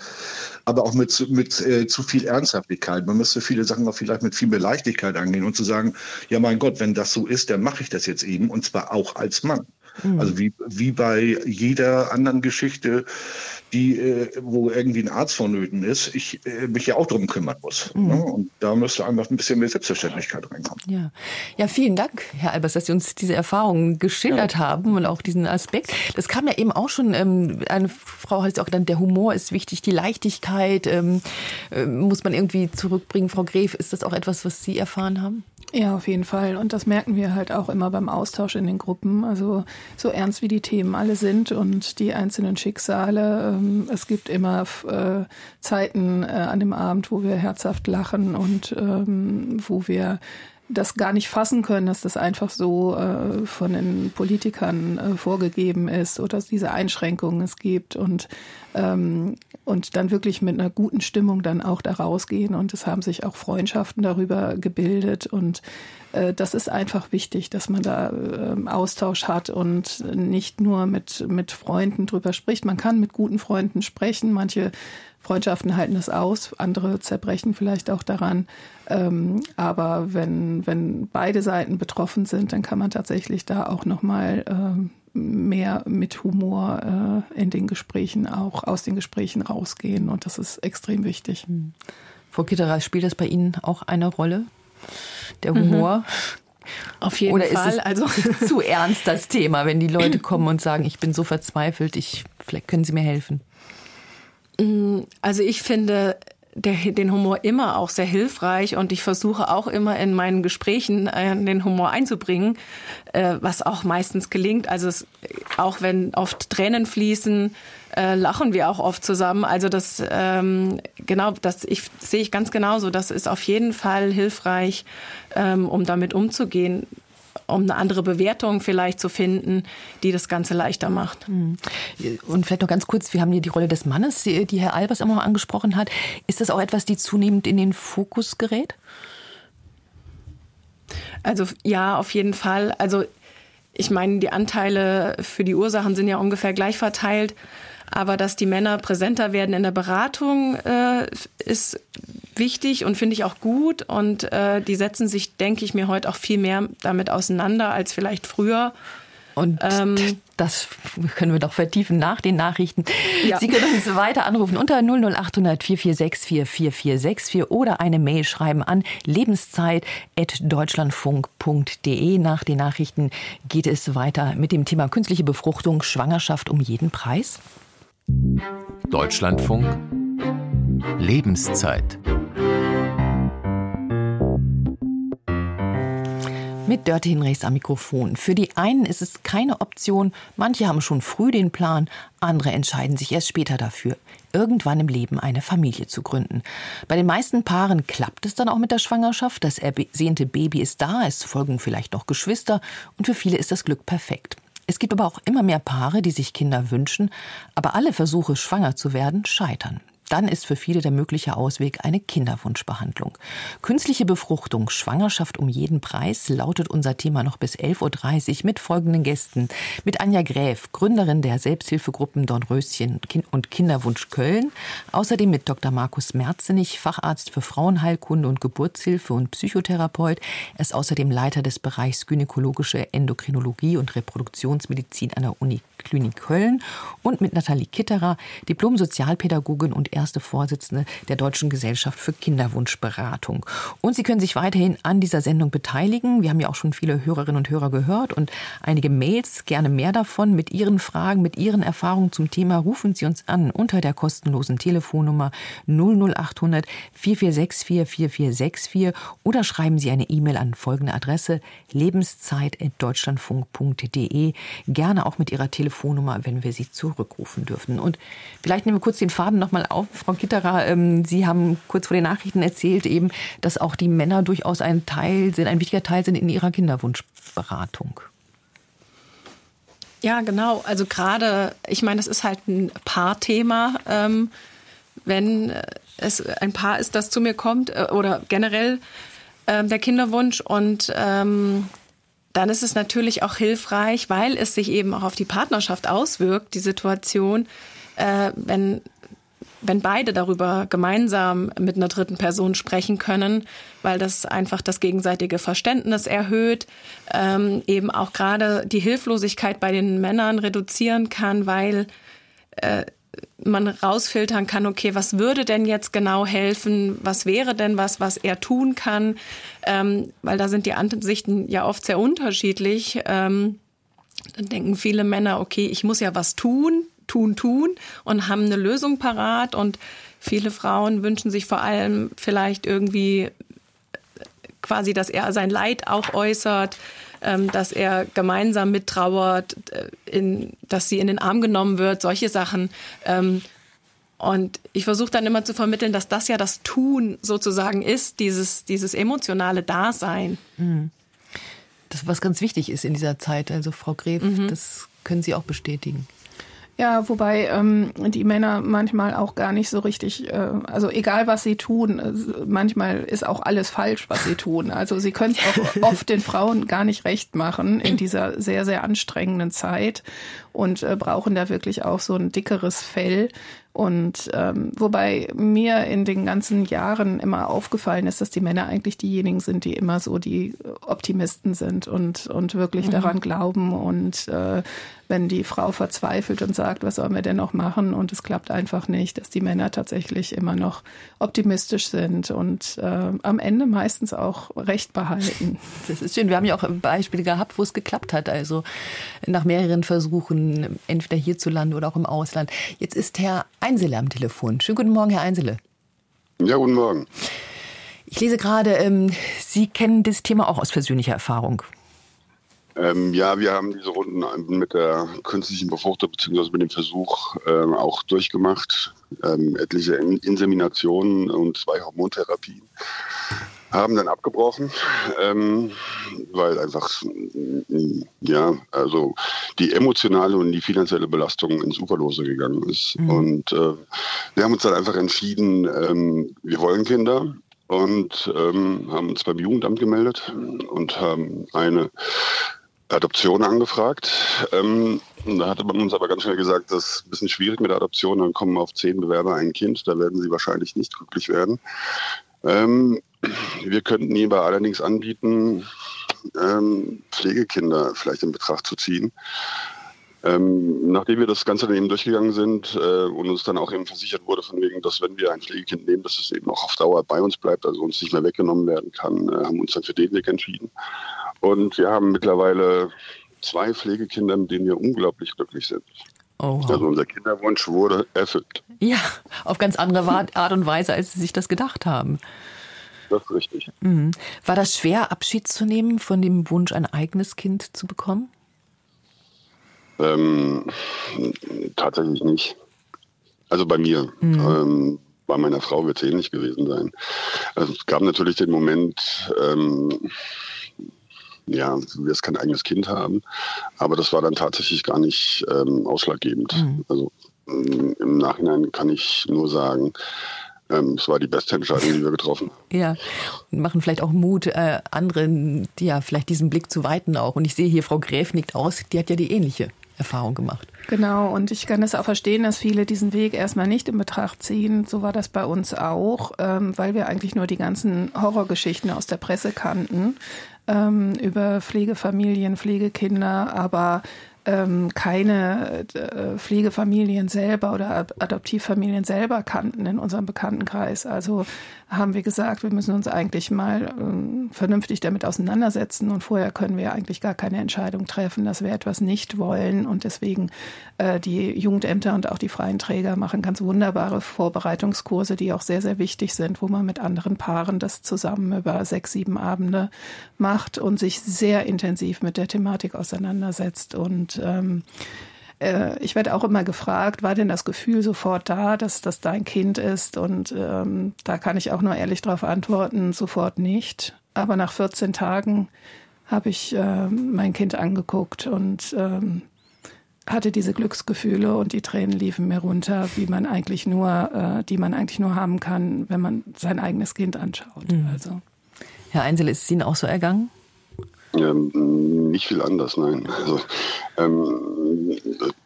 aber auch mit, mit äh, zu viel Ernsthaftigkeit. Man müsste viele Sachen auch vielleicht mit viel mehr Leichtigkeit angehen und zu sagen, ja mein Gott, wenn das so ist, dann mache ich das jetzt eben und zwar auch als Mann. Mhm. Also wie, wie bei jeder anderen Geschichte die, äh, wo irgendwie ein Arzt vonnöten ist, ich äh, mich ja auch darum kümmern muss. Mhm. Ne? Und da müsste einfach ein bisschen mehr Selbstverständlichkeit reinkommen. Ja. ja, vielen Dank, Herr Albers, dass Sie uns diese Erfahrungen geschildert ja. haben und auch diesen Aspekt. Das kam ja eben auch schon, ähm, eine Frau es auch genannt, der Humor ist wichtig, die Leichtigkeit ähm, äh, muss man irgendwie zurückbringen. Frau Gref, ist das auch etwas, was Sie erfahren haben? Ja, auf jeden Fall. Und das merken wir halt auch immer beim Austausch in den Gruppen. Also so ernst wie die Themen alle sind und die einzelnen Schicksale. Ähm, es gibt immer äh, Zeiten äh, an dem Abend, wo wir herzhaft lachen und ähm, wo wir das gar nicht fassen können, dass das einfach so äh, von den Politikern äh, vorgegeben ist oder dass diese Einschränkungen es gibt und ähm, und dann wirklich mit einer guten Stimmung dann auch da rausgehen und es haben sich auch Freundschaften darüber gebildet und äh, das ist einfach wichtig, dass man da äh, Austausch hat und nicht nur mit mit Freunden drüber spricht. Man kann mit guten Freunden sprechen. Manche Freundschaften halten das aus, andere zerbrechen vielleicht auch daran. Ähm, aber wenn, wenn beide Seiten betroffen sind, dann kann man tatsächlich da auch nochmal ähm, mehr mit Humor äh, in den Gesprächen, auch aus den Gesprächen rausgehen. Und das ist extrem wichtig. Hm. Frau Kitterer, spielt das bei Ihnen auch eine Rolle? Der Humor? Mhm. Auf jeden Oder Fall. Ist es also zu ernst das Thema, wenn die Leute kommen und sagen, ich bin so verzweifelt, ich vielleicht können Sie mir helfen? Mm, also ich finde der, den Humor immer auch sehr hilfreich und ich versuche auch immer in meinen Gesprächen äh, den Humor einzubringen, äh, was auch meistens gelingt. Also es, auch wenn oft Tränen fließen, äh, lachen wir auch oft zusammen. Also das ähm, genau, das ich sehe ich ganz genauso. Das ist auf jeden Fall hilfreich, ähm, um damit umzugehen um eine andere Bewertung vielleicht zu finden, die das Ganze leichter macht. Hm. Und vielleicht noch ganz kurz, wir haben hier die Rolle des Mannes, die Herr Albers immer mal angesprochen hat. Ist das auch etwas, die zunehmend in den Fokus gerät? Also ja, auf jeden Fall. Also ich meine, die Anteile für die Ursachen sind ja ungefähr gleich verteilt. Aber dass die Männer präsenter werden in der Beratung, äh, ist wichtig und finde ich auch gut. Und äh, die setzen sich, denke ich mir, heute auch viel mehr damit auseinander als vielleicht früher. Und ähm, das können wir doch vertiefen nach den Nachrichten. Ja. Sie können uns weiter anrufen unter 00800 446 4464 oder eine Mail schreiben an lebenszeit.deutschlandfunk.de. Nach den Nachrichten geht es weiter mit dem Thema künstliche Befruchtung, Schwangerschaft um jeden Preis. Deutschlandfunk Lebenszeit Mit Dörte Hinrichs am Mikrofon. Für die einen ist es keine Option, manche haben schon früh den Plan, andere entscheiden sich erst später dafür, irgendwann im Leben eine Familie zu gründen. Bei den meisten Paaren klappt es dann auch mit der Schwangerschaft, das ersehnte Baby ist da, es folgen vielleicht noch Geschwister und für viele ist das Glück perfekt. Es gibt aber auch immer mehr Paare, die sich Kinder wünschen, aber alle Versuche, schwanger zu werden, scheitern dann ist für viele der mögliche Ausweg eine Kinderwunschbehandlung. Künstliche Befruchtung, Schwangerschaft um jeden Preis lautet unser Thema noch bis 11.30 Uhr mit folgenden Gästen. Mit Anja Gräf, Gründerin der Selbsthilfegruppen Dornröschen und Kinderwunsch Köln. Außerdem mit Dr. Markus Merzenich, Facharzt für Frauenheilkunde und Geburtshilfe und Psychotherapeut. Er ist außerdem Leiter des Bereichs Gynäkologische Endokrinologie und Reproduktionsmedizin an der Uniklinik Köln. Und mit Nathalie Kitterer, Diplom-Sozialpädagogin und erste Vorsitzende der Deutschen Gesellschaft für Kinderwunschberatung. Und Sie können sich weiterhin an dieser Sendung beteiligen. Wir haben ja auch schon viele Hörerinnen und Hörer gehört und einige Mails, gerne mehr davon mit Ihren Fragen, mit Ihren Erfahrungen zum Thema. Rufen Sie uns an unter der kostenlosen Telefonnummer 00800 4464 4464 oder schreiben Sie eine E-Mail an folgende Adresse lebenszeit.deutschlandfunk.de. Gerne auch mit Ihrer Telefonnummer, wenn wir Sie zurückrufen dürfen. Und vielleicht nehmen wir kurz den Faden nochmal auf. Frau Kitterer, ähm, Sie haben kurz vor den Nachrichten erzählt eben, dass auch die Männer durchaus ein Teil sind, ein wichtiger Teil sind in ihrer Kinderwunschberatung. Ja, genau. Also gerade, ich meine, das ist halt ein Paarthema. Ähm, wenn es ein Paar ist, das zu mir kommt äh, oder generell äh, der Kinderwunsch und ähm, dann ist es natürlich auch hilfreich, weil es sich eben auch auf die Partnerschaft auswirkt, die Situation, äh, wenn wenn beide darüber gemeinsam mit einer dritten Person sprechen können, weil das einfach das gegenseitige Verständnis erhöht, ähm, eben auch gerade die Hilflosigkeit bei den Männern reduzieren kann, weil äh, man rausfiltern kann, okay, was würde denn jetzt genau helfen? Was wäre denn was, was er tun kann? Ähm, weil da sind die Ansichten ja oft sehr unterschiedlich. Ähm, dann denken viele Männer, okay, ich muss ja was tun, tun, tun und haben eine Lösung parat. Und viele Frauen wünschen sich vor allem vielleicht irgendwie quasi, dass er sein Leid auch äußert, ähm, dass er gemeinsam mittrauert, äh, in, dass sie in den Arm genommen wird, solche Sachen. Ähm, Und ich versuche dann immer zu vermitteln, dass das ja das Tun sozusagen ist, dieses, dieses emotionale Dasein. Mhm. Das, was ganz wichtig ist in dieser Zeit. Also Frau Gref, mhm. das können Sie auch bestätigen. Ja, wobei ähm, die Männer manchmal auch gar nicht so richtig, äh, also egal was sie tun, äh, manchmal ist auch alles falsch, was sie tun. Also sie können es auch oft den Frauen gar nicht recht machen in dieser sehr, sehr anstrengenden Zeit und äh, brauchen da wirklich auch so ein dickeres Fell. Und ähm, wobei mir in den ganzen Jahren immer aufgefallen ist, dass die Männer eigentlich diejenigen sind, die immer so die Optimisten sind und, und wirklich mhm. daran glauben und äh, wenn die Frau verzweifelt und sagt, was sollen wir denn noch machen und es klappt einfach nicht, dass die Männer tatsächlich immer noch optimistisch sind und äh, am Ende meistens auch Recht behalten. Das ist schön. Wir haben ja auch Beispiele gehabt, wo es geklappt hat. Also nach mehreren Versuchen, entweder hierzulande oder auch im Ausland. Jetzt ist Herr Einsele am Telefon. Schönen guten Morgen, Herr Einsele. Ja, guten Morgen. Ich lese gerade, ähm, Sie kennen das Thema auch aus persönlicher Erfahrung. Ähm, ja, wir haben diese Runden mit der künstlichen Befruchtung bzw. mit dem Versuch ähm, auch durchgemacht. Ähm, etliche Inseminationen und zwei Hormontherapien. Haben dann abgebrochen, ähm, weil einfach, ja, also die emotionale und die finanzielle Belastung ins Uferlose gegangen ist. Mhm. Und äh, wir haben uns dann einfach entschieden, ähm, wir wollen Kinder und ähm, haben uns beim Jugendamt gemeldet und haben eine Adoption angefragt. Ähm, da hatte man uns aber ganz schnell gesagt, das ist ein bisschen schwierig mit der Adoption. Dann kommen auf zehn Bewerber ein Kind. Da werden sie wahrscheinlich nicht glücklich werden. Ähm, wir könnten aber allerdings anbieten, ähm, Pflegekinder vielleicht in Betracht zu ziehen. Ähm, nachdem wir das Ganze dann eben durchgegangen sind äh, und uns dann auch eben versichert wurde, von wegen, dass wenn wir ein Pflegekind nehmen, dass es eben auch auf Dauer bei uns bleibt, also uns nicht mehr weggenommen werden kann, äh, haben uns dann für den Weg entschieden. Und wir haben mittlerweile zwei Pflegekinder, mit denen wir unglaublich glücklich sind. Oh. Also unser Kinderwunsch wurde erfüllt. Ja, auf ganz andere Art und Weise, als Sie sich das gedacht haben. Das ist richtig. Mhm. War das schwer, Abschied zu nehmen von dem Wunsch, ein eigenes Kind zu bekommen? Ähm, tatsächlich nicht. Also bei mir. Mhm. Ähm, bei meiner Frau wird es ähnlich gewesen sein. Also es gab natürlich den Moment, ähm, ja, du wirst kein eigenes Kind haben. Aber das war dann tatsächlich gar nicht ähm, ausschlaggebend. Mhm. Also ähm, im Nachhinein kann ich nur sagen, ähm, es war die beste Entscheidung, die wir getroffen haben. Ja, und machen vielleicht auch Mut, äh, anderen, die ja, vielleicht diesen Blick zu weiten auch. Und ich sehe hier, Frau Gräf nickt aus, die hat ja die ähnliche Erfahrung gemacht. Genau, und ich kann es auch verstehen, dass viele diesen Weg erstmal nicht in Betracht ziehen. So war das bei uns auch, ähm, weil wir eigentlich nur die ganzen Horrorgeschichten aus der Presse kannten ähm, über Pflegefamilien, Pflegekinder, aber ähm, keine äh, Pflegefamilien selber oder Adoptivfamilien selber kannten in unserem Bekanntenkreis. Also haben wir gesagt, wir müssen uns eigentlich mal ähm, vernünftig damit auseinandersetzen und vorher können wir eigentlich gar keine Entscheidung treffen, dass wir etwas nicht wollen. Und deswegen äh, die Jugendämter und auch die freien Träger machen ganz wunderbare Vorbereitungskurse, die auch sehr, sehr wichtig sind, wo man mit anderen Paaren das zusammen über sechs, sieben Abende macht und sich sehr intensiv mit der Thematik auseinandersetzt. Und ähm, äh, ich werde auch immer gefragt, war denn das Gefühl sofort da, dass das dein Kind ist? Und ähm, da kann ich auch nur ehrlich darauf antworten, sofort nicht. Aber nach 14 Tagen habe ich äh, mein Kind angeguckt und ähm, hatte diese Glücksgefühle und die Tränen liefen mir runter, wie man eigentlich nur, äh, die man eigentlich nur haben kann, wenn man sein eigenes Kind anschaut. Mhm. Also. Herr Einsel, ist es Ihnen auch so ergangen? Ähm, nicht viel anders, nein. Also, ähm,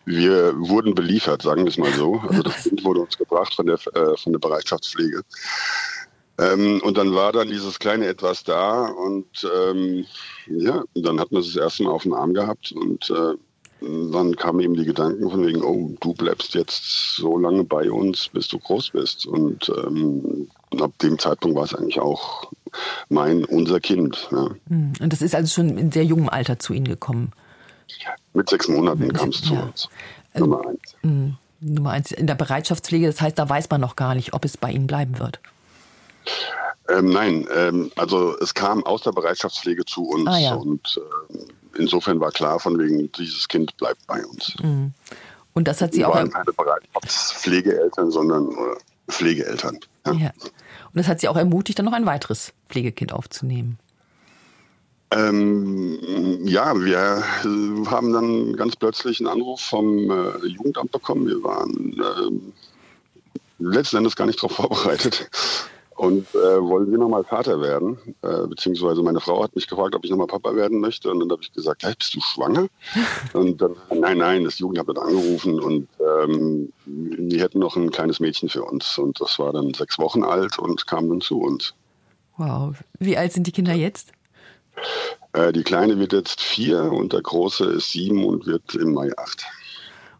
wir wurden beliefert, sagen wir es mal so. Also das Kind wurde uns gebracht von der, äh, von der Bereitschaftspflege. Ähm, und dann war dann dieses kleine Etwas da und ähm, ja, dann hat man es das erste Mal auf dem Arm gehabt und äh, dann kamen eben die Gedanken von wegen, oh, du bleibst jetzt so lange bei uns, bis du groß bist. Und ähm, ab dem Zeitpunkt war es eigentlich auch mein, unser Kind. Ja. Hm, und das ist also schon in sehr jungem Alter zu Ihnen gekommen? Mit sechs Monaten kam es zu ja. uns. Nummer eins. Hm, Nummer eins. In der Bereitschaftspflege, das heißt, da weiß man noch gar nicht, ob es bei Ihnen bleiben wird. Ähm, nein, ähm, also es kam aus der Bereitschaftspflege zu uns ah, ja. und äh, insofern war klar, von wegen, dieses Kind bleibt bei uns. Mhm. Und das hat sie auch. waren keine Bereitschaftspflegeeltern, sondern äh, Pflegeeltern. Ja. ja. Und das hat sie auch ermutigt, dann noch ein weiteres Pflegekind aufzunehmen. Ähm, ja, wir äh, haben dann ganz plötzlich einen Anruf vom äh, Jugendamt bekommen. Wir waren äh, letzten Endes gar nicht darauf vorbereitet und äh, wollen Sie nochmal Vater werden? Äh, beziehungsweise meine Frau hat mich gefragt, ob ich nochmal Papa werden möchte. Und dann habe ich gesagt, hey, bist du schwanger? und dann, nein, nein, das Jugendamt hat angerufen und ähm, die hätten noch ein kleines Mädchen für uns. Und das war dann sechs Wochen alt und kam dann zu uns. Wow. Wie alt sind die Kinder jetzt? Äh, die Kleine wird jetzt vier und der Große ist sieben und wird im Mai acht.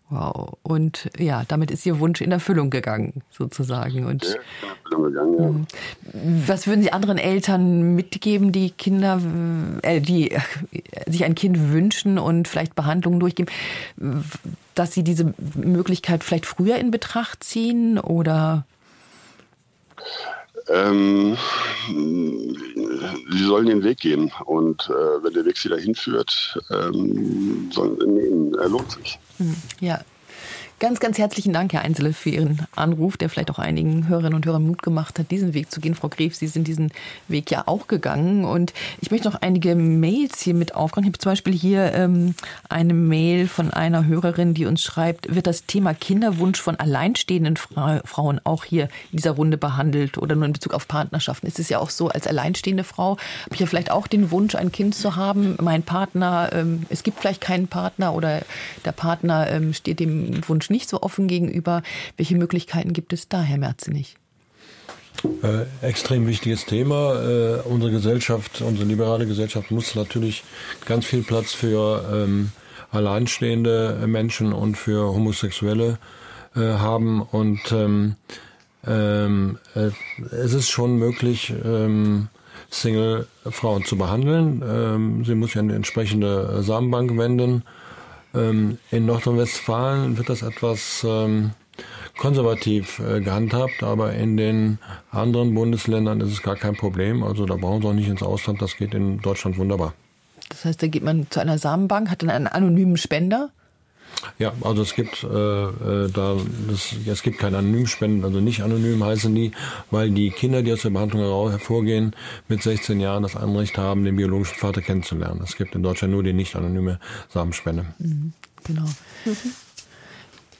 Wow. Und ja, damit ist Ihr Wunsch in Erfüllung gegangen, sozusagen. Und ja, in Erfüllung gegangen, ja. Mhm. Was würden Sie anderen Eltern mitgeben, die Kinder, äh, die äh, sich ein Kind wünschen und vielleicht Behandlungen durchgeben, dass sie diese Möglichkeit vielleicht früher in Betracht ziehen oder? Ähm, sie sollen den Weg gehen und äh, wenn der Weg sie dahin führt, ähm, sollen sie nehmen. Er lohnt sich. Hm, ja, Ganz, ganz herzlichen Dank, Herr Einzele, für Ihren Anruf, der vielleicht auch einigen Hörerinnen und Hörern Mut gemacht hat, diesen Weg zu gehen. Frau Gref, Sie sind diesen Weg ja auch gegangen. Und ich möchte noch einige Mails hier mit aufgreifen. Ich habe zum Beispiel hier ähm, eine Mail von einer Hörerin, die uns schreibt, wird das Thema Kinderwunsch von alleinstehenden Fra Frauen auch hier in dieser Runde behandelt oder nur in Bezug auf Partnerschaften? Ist es ja auch so, als alleinstehende Frau habe ich ja vielleicht auch den Wunsch, ein Kind zu haben. Mein Partner, ähm, es gibt vielleicht keinen Partner oder der Partner ähm, steht dem Wunsch nicht so offen gegenüber. Welche Möglichkeiten gibt es da, Herr Merzenich? Äh, extrem wichtiges Thema. Äh, unsere Gesellschaft, unsere liberale Gesellschaft muss natürlich ganz viel Platz für ähm, alleinstehende Menschen und für Homosexuelle äh, haben. Und ähm, ähm, äh, es ist schon möglich, ähm, Single-Frauen zu behandeln. Ähm, sie muss ja eine entsprechende Samenbank wenden ähm, in Nordrhein-Westfalen wird das etwas ähm, konservativ äh, gehandhabt, aber in den anderen Bundesländern ist es gar kein Problem. Also da brauchen Sie auch nicht ins Ausland, das geht in Deutschland wunderbar. Das heißt, da geht man zu einer Samenbank, hat dann einen anonymen Spender ja, also es gibt äh, äh, da das, es gibt keine anonymen Spenden, also nicht anonym heißen die, weil die Kinder, die aus der Behandlung hervorgehen, mit 16 Jahren das Anrecht haben, den biologischen Vater kennenzulernen. Es gibt in Deutschland nur die nicht anonyme Samenspende. Mhm, genau. Mhm.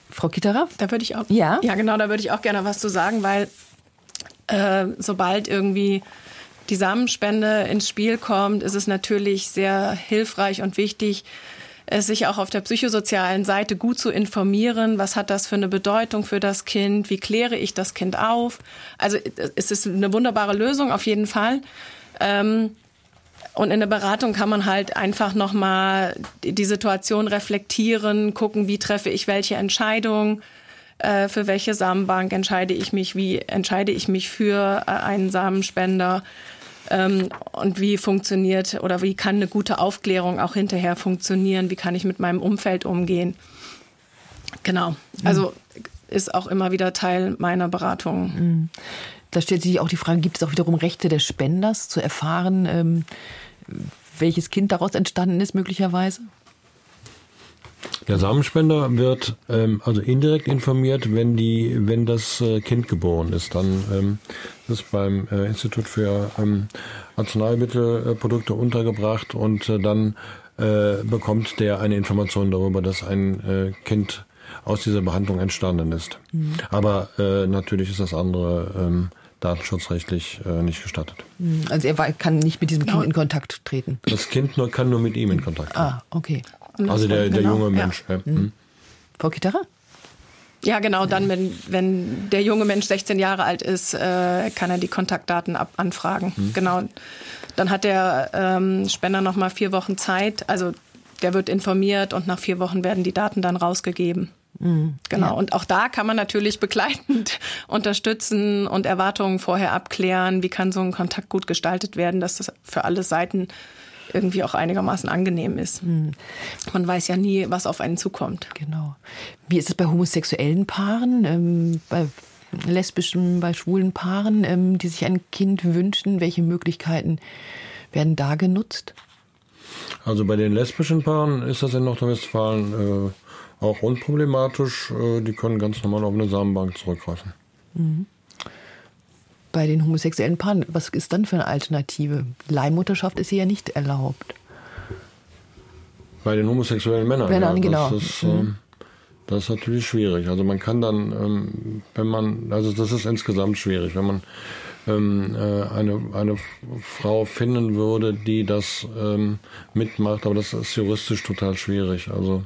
Frau Kitterer? Da würde ich auch. Ja. Ja, genau, da würde ich auch gerne was zu sagen, weil äh, sobald irgendwie die Samenspende ins Spiel kommt, ist es natürlich sehr hilfreich und wichtig, sich auch auf der psychosozialen Seite gut zu informieren. Was hat das für eine Bedeutung für das Kind? Wie kläre ich das Kind auf? Also es ist eine wunderbare Lösung auf jeden Fall. Ähm, und in der Beratung kann man halt einfach nochmal die Situation reflektieren, gucken, wie treffe ich welche Entscheidung, äh, für welche Samenbank entscheide ich mich, wie entscheide ich mich für äh, einen Samenspender. Ähm, und wie funktioniert oder wie kann eine gute Aufklärung auch hinterher funktionieren? Wie kann ich mit meinem Umfeld umgehen? Genau. Also ist auch immer wieder Teil meiner Beratung. Mhm. Da stellt sich auch die Frage, gibt es auch wiederum Rechte des Spenders zu erfahren, ähm, welches Kind daraus entstanden ist möglicherweise? Der Samenspender wird ähm, also indirekt informiert, wenn die, wenn das äh, Kind geboren ist. Dann ähm, ist beim äh, Institut für ähm, Arzneimittelprodukte untergebracht und äh, dann äh, bekommt der eine Information darüber, dass ein äh, Kind aus dieser Behandlung entstanden ist. Mhm. Aber äh, natürlich ist das andere ähm, datenschutzrechtlich äh, nicht gestattet. Mhm. Also er kann nicht mit diesem Kind in Kontakt treten. Das Kind nur kann nur mit ihm in Kontakt treten. Ah, okay. Also der, der genau, junge Mensch. Ja. Mhm. Frau Kitterer? Ja, genau, dann, wenn, wenn der junge Mensch 16 Jahre alt ist, äh, kann er die Kontaktdaten ab anfragen. Mhm. Genau. Dann hat der ähm, Spender noch mal vier Wochen Zeit. Also der wird informiert und nach vier Wochen werden die Daten dann rausgegeben. Mhm. Genau. Ja. Und auch da kann man natürlich begleitend unterstützen und Erwartungen vorher abklären. Wie kann so ein Kontakt gut gestaltet werden, dass das für alle Seiten irgendwie auch einigermaßen angenehm ist. Mhm. Man weiß ja nie, was auf einen zukommt. Genau. Wie ist es bei homosexuellen Paaren, ähm, bei lesbischen, bei schwulen Paaren, ähm, die sich ein Kind wünschen? Welche Möglichkeiten werden da genutzt? Also bei den lesbischen Paaren ist das in Nordrhein-Westfalen äh, auch unproblematisch. Äh, die können ganz normal auf eine Samenbank zurückgreifen. Mhm. Bei den homosexuellen Paaren, was ist dann für eine Alternative? Leihmutterschaft ist hier ja nicht erlaubt. Bei den homosexuellen Männern. Männern, ja, genau. Das ist, mhm. das ist natürlich schwierig. Also man kann dann, ähm, wenn man, also das ist insgesamt schwierig, wenn man ähm, äh, eine, eine Frau finden würde, die das ähm, mitmacht, aber das ist juristisch total schwierig. Also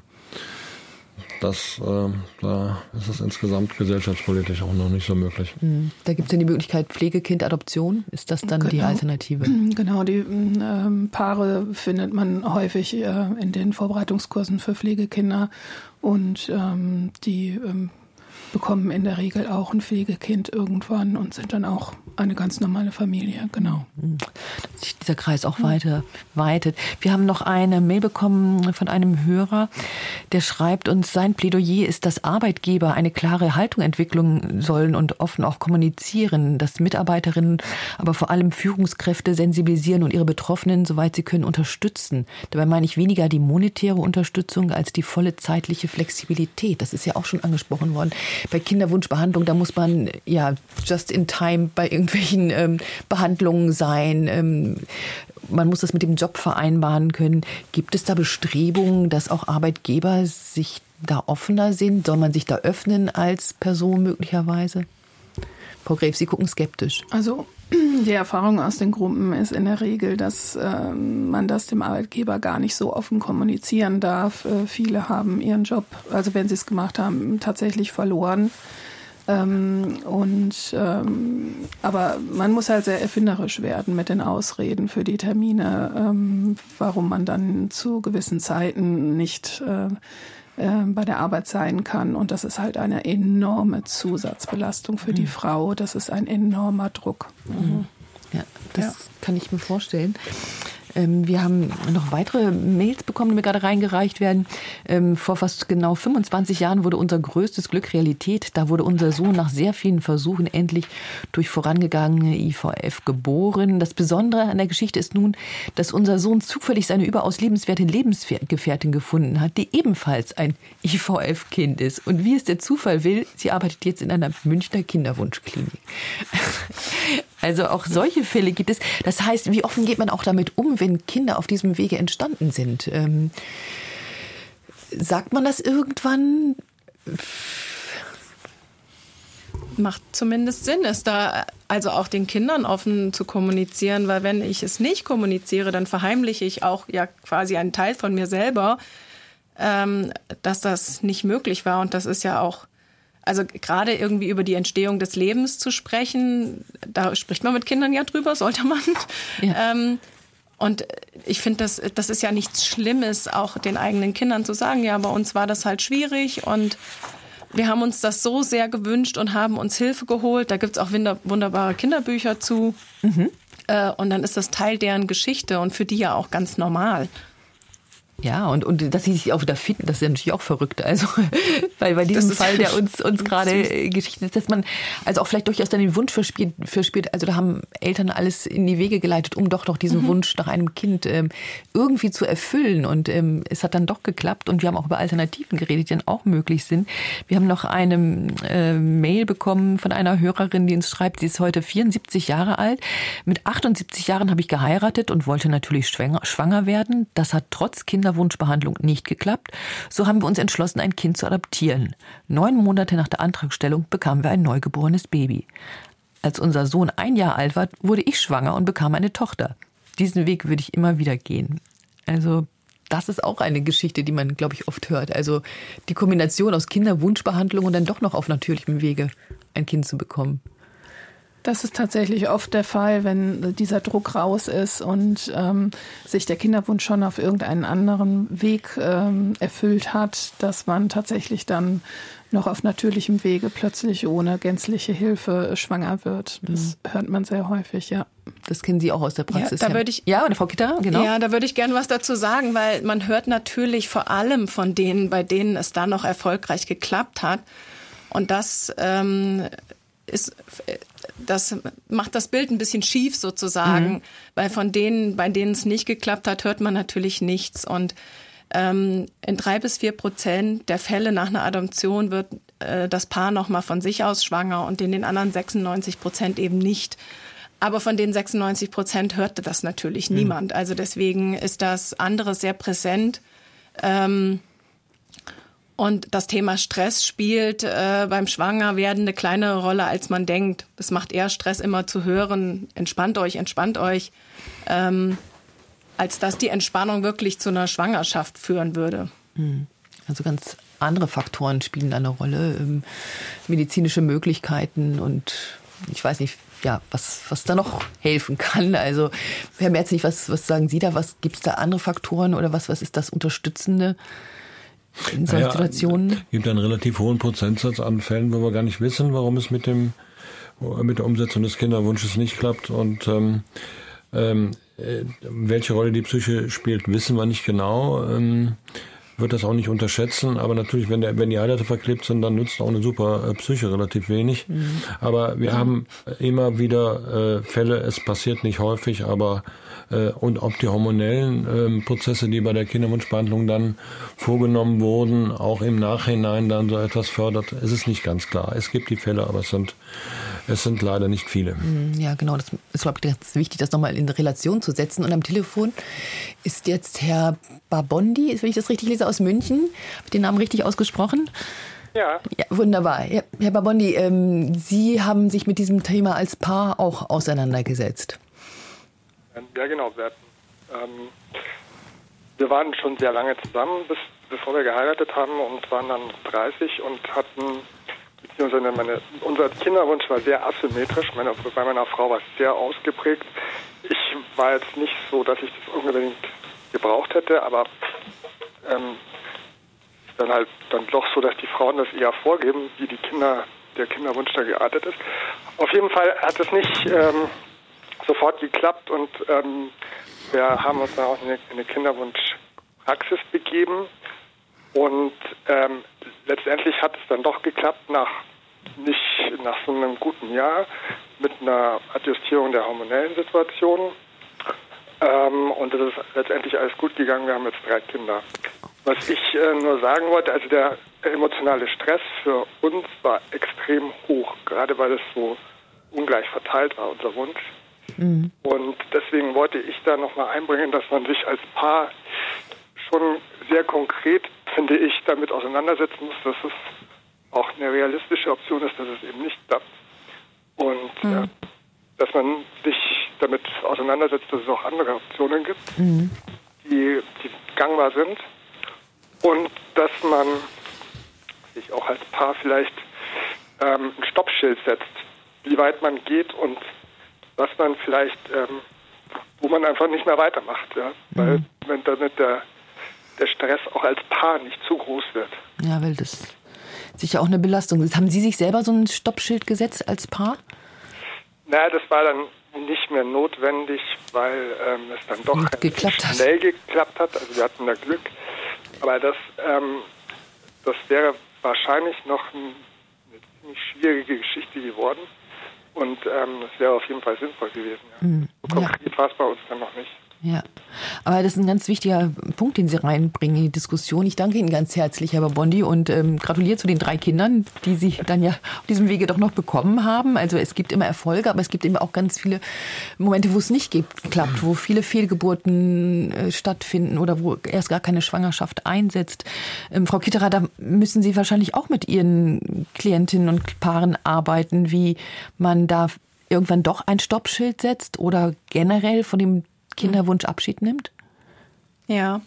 das, äh, da ist es insgesamt gesellschaftspolitisch auch noch nicht so möglich. Hm. Da gibt es ja die Möglichkeit Pflegekind-Adoption. Ist das dann genau. die Alternative? Genau, die äh, Paare findet man häufig äh, in den Vorbereitungskursen für Pflegekinder und ähm, die ähm, bekommen in der Regel auch ein Pflegekind irgendwann und sind dann auch eine ganz normale Familie, genau. Dass sich dieser Kreis auch weiter weitet. Wir haben noch eine Mail bekommen von einem Hörer, der schreibt uns, sein Plädoyer ist, dass Arbeitgeber eine klare Haltung entwickeln sollen und offen auch kommunizieren, dass Mitarbeiterinnen, aber vor allem Führungskräfte sensibilisieren und ihre Betroffenen, soweit sie können, unterstützen. Dabei meine ich weniger die monetäre Unterstützung als die volle zeitliche Flexibilität. Das ist ja auch schon angesprochen worden bei Kinderwunschbehandlung, da muss man ja just in time bei irgendwelchen ähm, Behandlungen sein. Ähm, man muss das mit dem Job vereinbaren können. Gibt es da Bestrebungen, dass auch Arbeitgeber sich da offener sind? Soll man sich da öffnen als Person möglicherweise? Frau Gref, Sie gucken skeptisch. Also die Erfahrung aus den Gruppen ist in der Regel, dass äh, man das dem Arbeitgeber gar nicht so offen kommunizieren darf. Äh, viele haben ihren Job, also wenn sie es gemacht haben, tatsächlich verloren. Ähm, und ähm, aber man muss halt sehr erfinderisch werden mit den Ausreden für die Termine, ähm, warum man dann zu gewissen Zeiten nicht äh, äh, bei der Arbeit sein kann. Und das ist halt eine enorme Zusatzbelastung für mhm. die Frau. Das ist ein enormer Druck. Mhm. Ja, das ja. kann ich mir vorstellen. Ähm, wir haben noch weitere Mails bekommen, die mir gerade reingereicht werden. Ähm, vor fast genau 25 Jahren wurde unser größtes Glück Realität. Da wurde unser Sohn nach sehr vielen Versuchen endlich durch vorangegangene IVF geboren. Das Besondere an der Geschichte ist nun, dass unser Sohn zufällig seine überaus lebenswerte Lebensgefährtin gefunden hat, die ebenfalls ein IVF-Kind ist. Und wie es der Zufall will, sie arbeitet jetzt in einer Münchner Kinderwunschklinik. Also auch solche Fälle gibt es. Das heißt, wie offen geht man auch damit um, wenn Kinder auf diesem Wege entstanden sind? Ähm, sagt man das irgendwann? Macht zumindest Sinn, es da also auch den Kindern offen zu kommunizieren, weil wenn ich es nicht kommuniziere, dann verheimliche ich auch ja quasi einen Teil von mir selber, ähm, dass das nicht möglich war. Und das ist ja auch also gerade irgendwie über die Entstehung des Lebens zu sprechen, da spricht man mit Kindern ja drüber, sollte man. Ja. Ähm, und ich finde, das, das ist ja nichts Schlimmes, auch den eigenen Kindern zu sagen, ja, bei uns war das halt schwierig und wir haben uns das so sehr gewünscht und haben uns Hilfe geholt. Da gibt es auch wunderbare Kinderbücher zu. Mhm. Äh, und dann ist das Teil deren Geschichte und für die ja auch ganz normal. Ja, und, und dass sie sich auch wieder finden, das ist ja natürlich auch verrückt. Also, weil bei diesem Fall, der uns, uns gerade Geschichte ist, dass man also auch vielleicht durchaus dann den Wunsch verspielt, verspielt, also da haben Eltern alles in die Wege geleitet, um doch doch diesen mhm. Wunsch nach einem Kind ähm, irgendwie zu erfüllen. Und ähm, es hat dann doch geklappt und wir haben auch über Alternativen geredet, die dann auch möglich sind. Wir haben noch eine äh, Mail bekommen von einer Hörerin, die uns schreibt, sie ist heute 74 Jahre alt. Mit 78 Jahren habe ich geheiratet und wollte natürlich schwanger, schwanger werden. Das hat trotz Kinder Kinderwunschbehandlung nicht geklappt, so haben wir uns entschlossen, ein Kind zu adoptieren. Neun Monate nach der Antragstellung bekamen wir ein neugeborenes Baby. Als unser Sohn ein Jahr alt war, wurde ich schwanger und bekam eine Tochter. Diesen Weg würde ich immer wieder gehen. Also das ist auch eine Geschichte, die man, glaube ich, oft hört. Also die Kombination aus Kinderwunschbehandlung und dann doch noch auf natürlichem Wege ein Kind zu bekommen. Das ist tatsächlich oft der Fall, wenn dieser Druck raus ist und ähm, sich der Kinderwunsch schon auf irgendeinen anderen Weg ähm, erfüllt hat, dass man tatsächlich dann noch auf natürlichem Wege plötzlich ohne gänzliche Hilfe schwanger wird. Das mhm. hört man sehr häufig, ja. Das kennen Sie auch aus der Praxis. Ja, da würde ich, ja, Frau Kitter, genau. Ja, da würde ich gerne was dazu sagen, weil man hört natürlich vor allem von denen, bei denen es dann noch erfolgreich geklappt hat. Und das ähm, ist das macht das Bild ein bisschen schief sozusagen, mhm. weil von denen, bei denen es nicht geklappt hat, hört man natürlich nichts. Und ähm, in drei bis vier Prozent der Fälle nach einer Adoption wird äh, das Paar nochmal von sich aus schwanger und in den anderen 96 Prozent eben nicht. Aber von den 96 Prozent hörte das natürlich mhm. niemand. Also deswegen ist das andere sehr präsent. Ähm, und das Thema Stress spielt äh, beim Schwangerwerden eine kleinere Rolle, als man denkt. Es macht eher Stress, immer zu hören, entspannt euch, entspannt euch, ähm, als dass die Entspannung wirklich zu einer Schwangerschaft führen würde. Hm. Also ganz andere Faktoren spielen eine Rolle, ähm, medizinische Möglichkeiten und ich weiß nicht, ja, was, was da noch helfen kann. Also, Herr Merzig, was, was sagen Sie da? Was gibt es da andere Faktoren oder was, was ist das Unterstützende in solchen naja, Situationen? Es gibt einen relativ hohen Prozentsatz an Fällen, wo wir gar nicht wissen, warum es mit dem mit der Umsetzung des Kinderwunsches nicht klappt. Und ähm, ähm, äh, welche Rolle die Psyche spielt, wissen wir nicht genau. Ähm, wird das auch nicht unterschätzen, aber natürlich, wenn, der, wenn die Eileiter verklebt sind, dann nützt auch eine super äh, Psyche relativ wenig. Mhm. Aber wir ja. haben immer wieder äh, Fälle, es passiert nicht häufig, aber äh, und ob die hormonellen äh, Prozesse, die bei der Kinderwunschbehandlung dann vorgenommen wurden, auch im Nachhinein dann so etwas fördert, ist es nicht ganz klar. Es gibt die Fälle, aber es sind es sind leider nicht viele. Mhm, ja, genau. Das ist überhaupt ganz wichtig, das nochmal in Relation zu setzen. Und am Telefon ist jetzt Herr Babondi, wenn ich das richtig lese, aus München. Habe ich den Namen richtig ausgesprochen? Ja. ja wunderbar. Herr Babondi, ähm, Sie haben sich mit diesem Thema als Paar auch auseinandergesetzt. Ja, genau. Wir, ähm, wir waren schon sehr lange zusammen, bis, bevor wir geheiratet haben und waren dann 30 und hatten beziehungsweise meine, unser Kinderwunsch war sehr asymmetrisch. Meine, bei meiner Frau war es sehr ausgeprägt. Ich war jetzt nicht so, dass ich das unbedingt gebraucht hätte, aber ähm, dann halt dann doch so, dass die Frauen das eher vorgeben, wie die Kinder, der Kinderwunsch da geartet ist. Auf jeden Fall hat es nicht ähm, sofort geklappt und ähm, wir haben uns dann auch in eine, Kinderwunschpraxis begeben und ähm, letztendlich hat es dann doch geklappt nach nicht nach so einem guten Jahr mit einer Adjustierung der hormonellen Situation. Ähm, und es ist letztendlich alles gut gegangen. Wir haben jetzt drei Kinder. Was ich äh, nur sagen wollte, also der emotionale Stress für uns war extrem hoch, gerade weil es so ungleich verteilt war, unser Wunsch. Mhm. Und deswegen wollte ich da nochmal einbringen, dass man sich als Paar schon sehr konkret, finde ich, damit auseinandersetzen muss, dass es auch eine realistische Option ist, dass es eben nicht klappt. Und mhm. äh, dass man sich damit auseinandersetzt, dass es auch andere Optionen gibt, mhm. die, die gangbar sind. Und dass man sich auch als Paar vielleicht ähm, ein Stoppschild setzt, wie weit man geht und was man vielleicht, ähm, wo man einfach nicht mehr weitermacht. Ja? Weil mhm. wenn damit der, der Stress auch als Paar nicht zu groß wird. Ja, weil das sicher auch eine Belastung ist. Haben Sie sich selber so ein Stoppschild gesetzt als Paar? Naja, das war dann nicht mehr notwendig, weil ähm, es dann doch geklappt schnell hat. geklappt hat. Also wir hatten da Glück. Aber das, ähm, das wäre wahrscheinlich noch ein, eine ziemlich schwierige Geschichte geworden. Und ähm, das wäre auf jeden Fall sinnvoll gewesen. Ja. Mhm. So konkret ja. war es bei uns dann noch nicht. Ja, aber das ist ein ganz wichtiger Punkt, den Sie reinbringen in die Diskussion. Ich danke Ihnen ganz herzlich, Herr Bondi, und ähm, gratuliere zu den drei Kindern, die Sie dann ja auf diesem Wege doch noch bekommen haben. Also es gibt immer Erfolge, aber es gibt eben auch ganz viele Momente, wo es nicht gibt, klappt, wo viele Fehlgeburten äh, stattfinden oder wo erst gar keine Schwangerschaft einsetzt. Ähm, Frau Kitterer, da müssen Sie wahrscheinlich auch mit Ihren Klientinnen und Paaren arbeiten, wie man da irgendwann doch ein Stoppschild setzt oder generell von dem Kinderwunsch Abschied nimmt? Ja.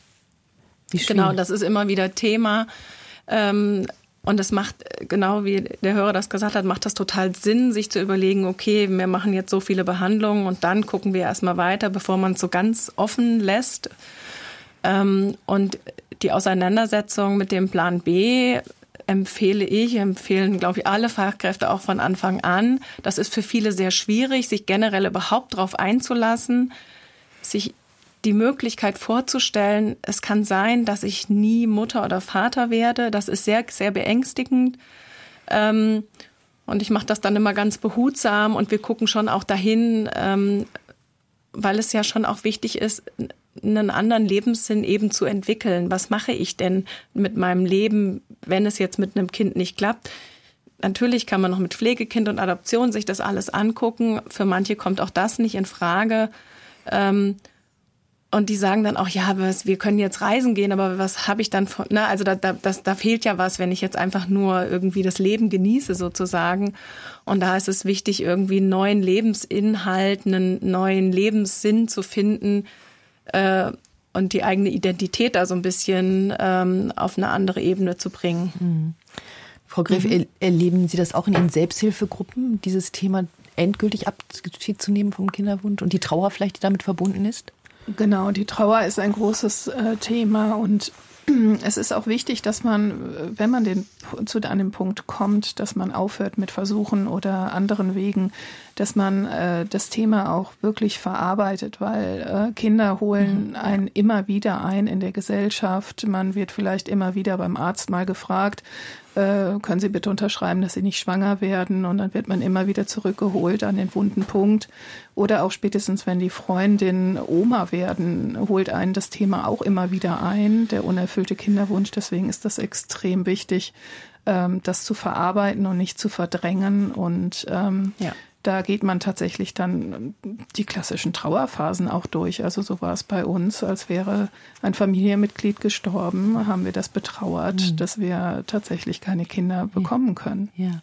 Genau, das ist immer wieder Thema. Ähm, und es macht, genau wie der Hörer das gesagt hat, macht das total Sinn, sich zu überlegen, okay, wir machen jetzt so viele Behandlungen und dann gucken wir erstmal weiter, bevor man es so ganz offen lässt. Ähm, und die Auseinandersetzung mit dem Plan B empfehle ich, empfehlen, glaube ich, alle Fachkräfte auch von Anfang an. Das ist für viele sehr schwierig, sich generell überhaupt darauf einzulassen sich die Möglichkeit vorzustellen, es kann sein, dass ich nie Mutter oder Vater werde. Das ist sehr, sehr beängstigend. Ähm, und ich mache das dann immer ganz behutsam und wir gucken schon auch dahin, ähm, weil es ja schon auch wichtig ist, einen anderen Lebenssinn eben zu entwickeln. Was mache ich denn mit meinem Leben, wenn es jetzt mit einem Kind nicht klappt? Natürlich kann man noch mit Pflegekind und Adoption sich das alles angucken. Für manche kommt auch das nicht in Frage. Ähm, und die sagen dann auch, ja, was, wir können jetzt reisen gehen, aber was habe ich dann von, na, also da, da, das, da fehlt ja was, wenn ich jetzt einfach nur irgendwie das Leben genieße sozusagen. Und da ist es wichtig, irgendwie einen neuen Lebensinhalt, einen neuen Lebenssinn zu finden äh, und die eigene Identität da so ein bisschen ähm, auf eine andere Ebene zu bringen. Mhm. Frau Greff, mhm. erleben Sie das auch in Ihren Selbsthilfegruppen, dieses Thema endgültig Abschied zu nehmen vom Kinderwunsch und die Trauer vielleicht, die damit verbunden ist? Genau, die Trauer ist ein großes äh, Thema und es ist auch wichtig, dass man, wenn man den, zu einem Punkt kommt, dass man aufhört mit Versuchen oder anderen Wegen, dass man äh, das Thema auch wirklich verarbeitet, weil äh, Kinder holen mhm. einen immer wieder ein in der Gesellschaft. Man wird vielleicht immer wieder beim Arzt mal gefragt, äh, können Sie bitte unterschreiben, dass Sie nicht schwanger werden? Und dann wird man immer wieder zurückgeholt an den wunden Punkt. Oder auch spätestens, wenn die Freundin Oma werden, holt einen das Thema auch immer wieder ein, der unerfüllte Kinderwunsch. Deswegen ist das extrem wichtig, ähm, das zu verarbeiten und nicht zu verdrängen und ähm, ja da geht man tatsächlich dann die klassischen Trauerphasen auch durch. Also so war es bei uns, als wäre ein Familienmitglied gestorben, haben wir das betrauert, mhm. dass wir tatsächlich keine Kinder bekommen können. Ja.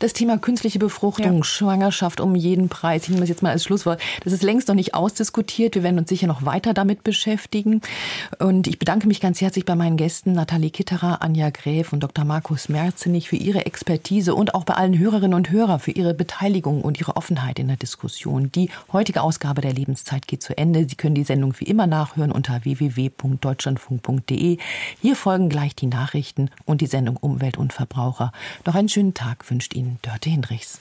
Das Thema künstliche Befruchtung, ja. Schwangerschaft um jeden Preis, ich nehme das jetzt mal als Schlusswort, das ist längst noch nicht ausdiskutiert. Wir werden uns sicher noch weiter damit beschäftigen. Und ich bedanke mich ganz herzlich bei meinen Gästen Nathalie Kitterer, Anja Gräf und Dr. Markus Merzenich für ihre Expertise und auch bei allen Hörerinnen und Hörern für ihre Beteiligung und Ihre Offenheit in der Diskussion. Die heutige Ausgabe der Lebenszeit geht zu Ende. Sie können die Sendung wie immer nachhören unter www.deutschlandfunk.de. Hier folgen gleich die Nachrichten und die Sendung Umwelt und Verbraucher. Noch einen schönen Tag wünscht Ihnen Dörte Hinrichs.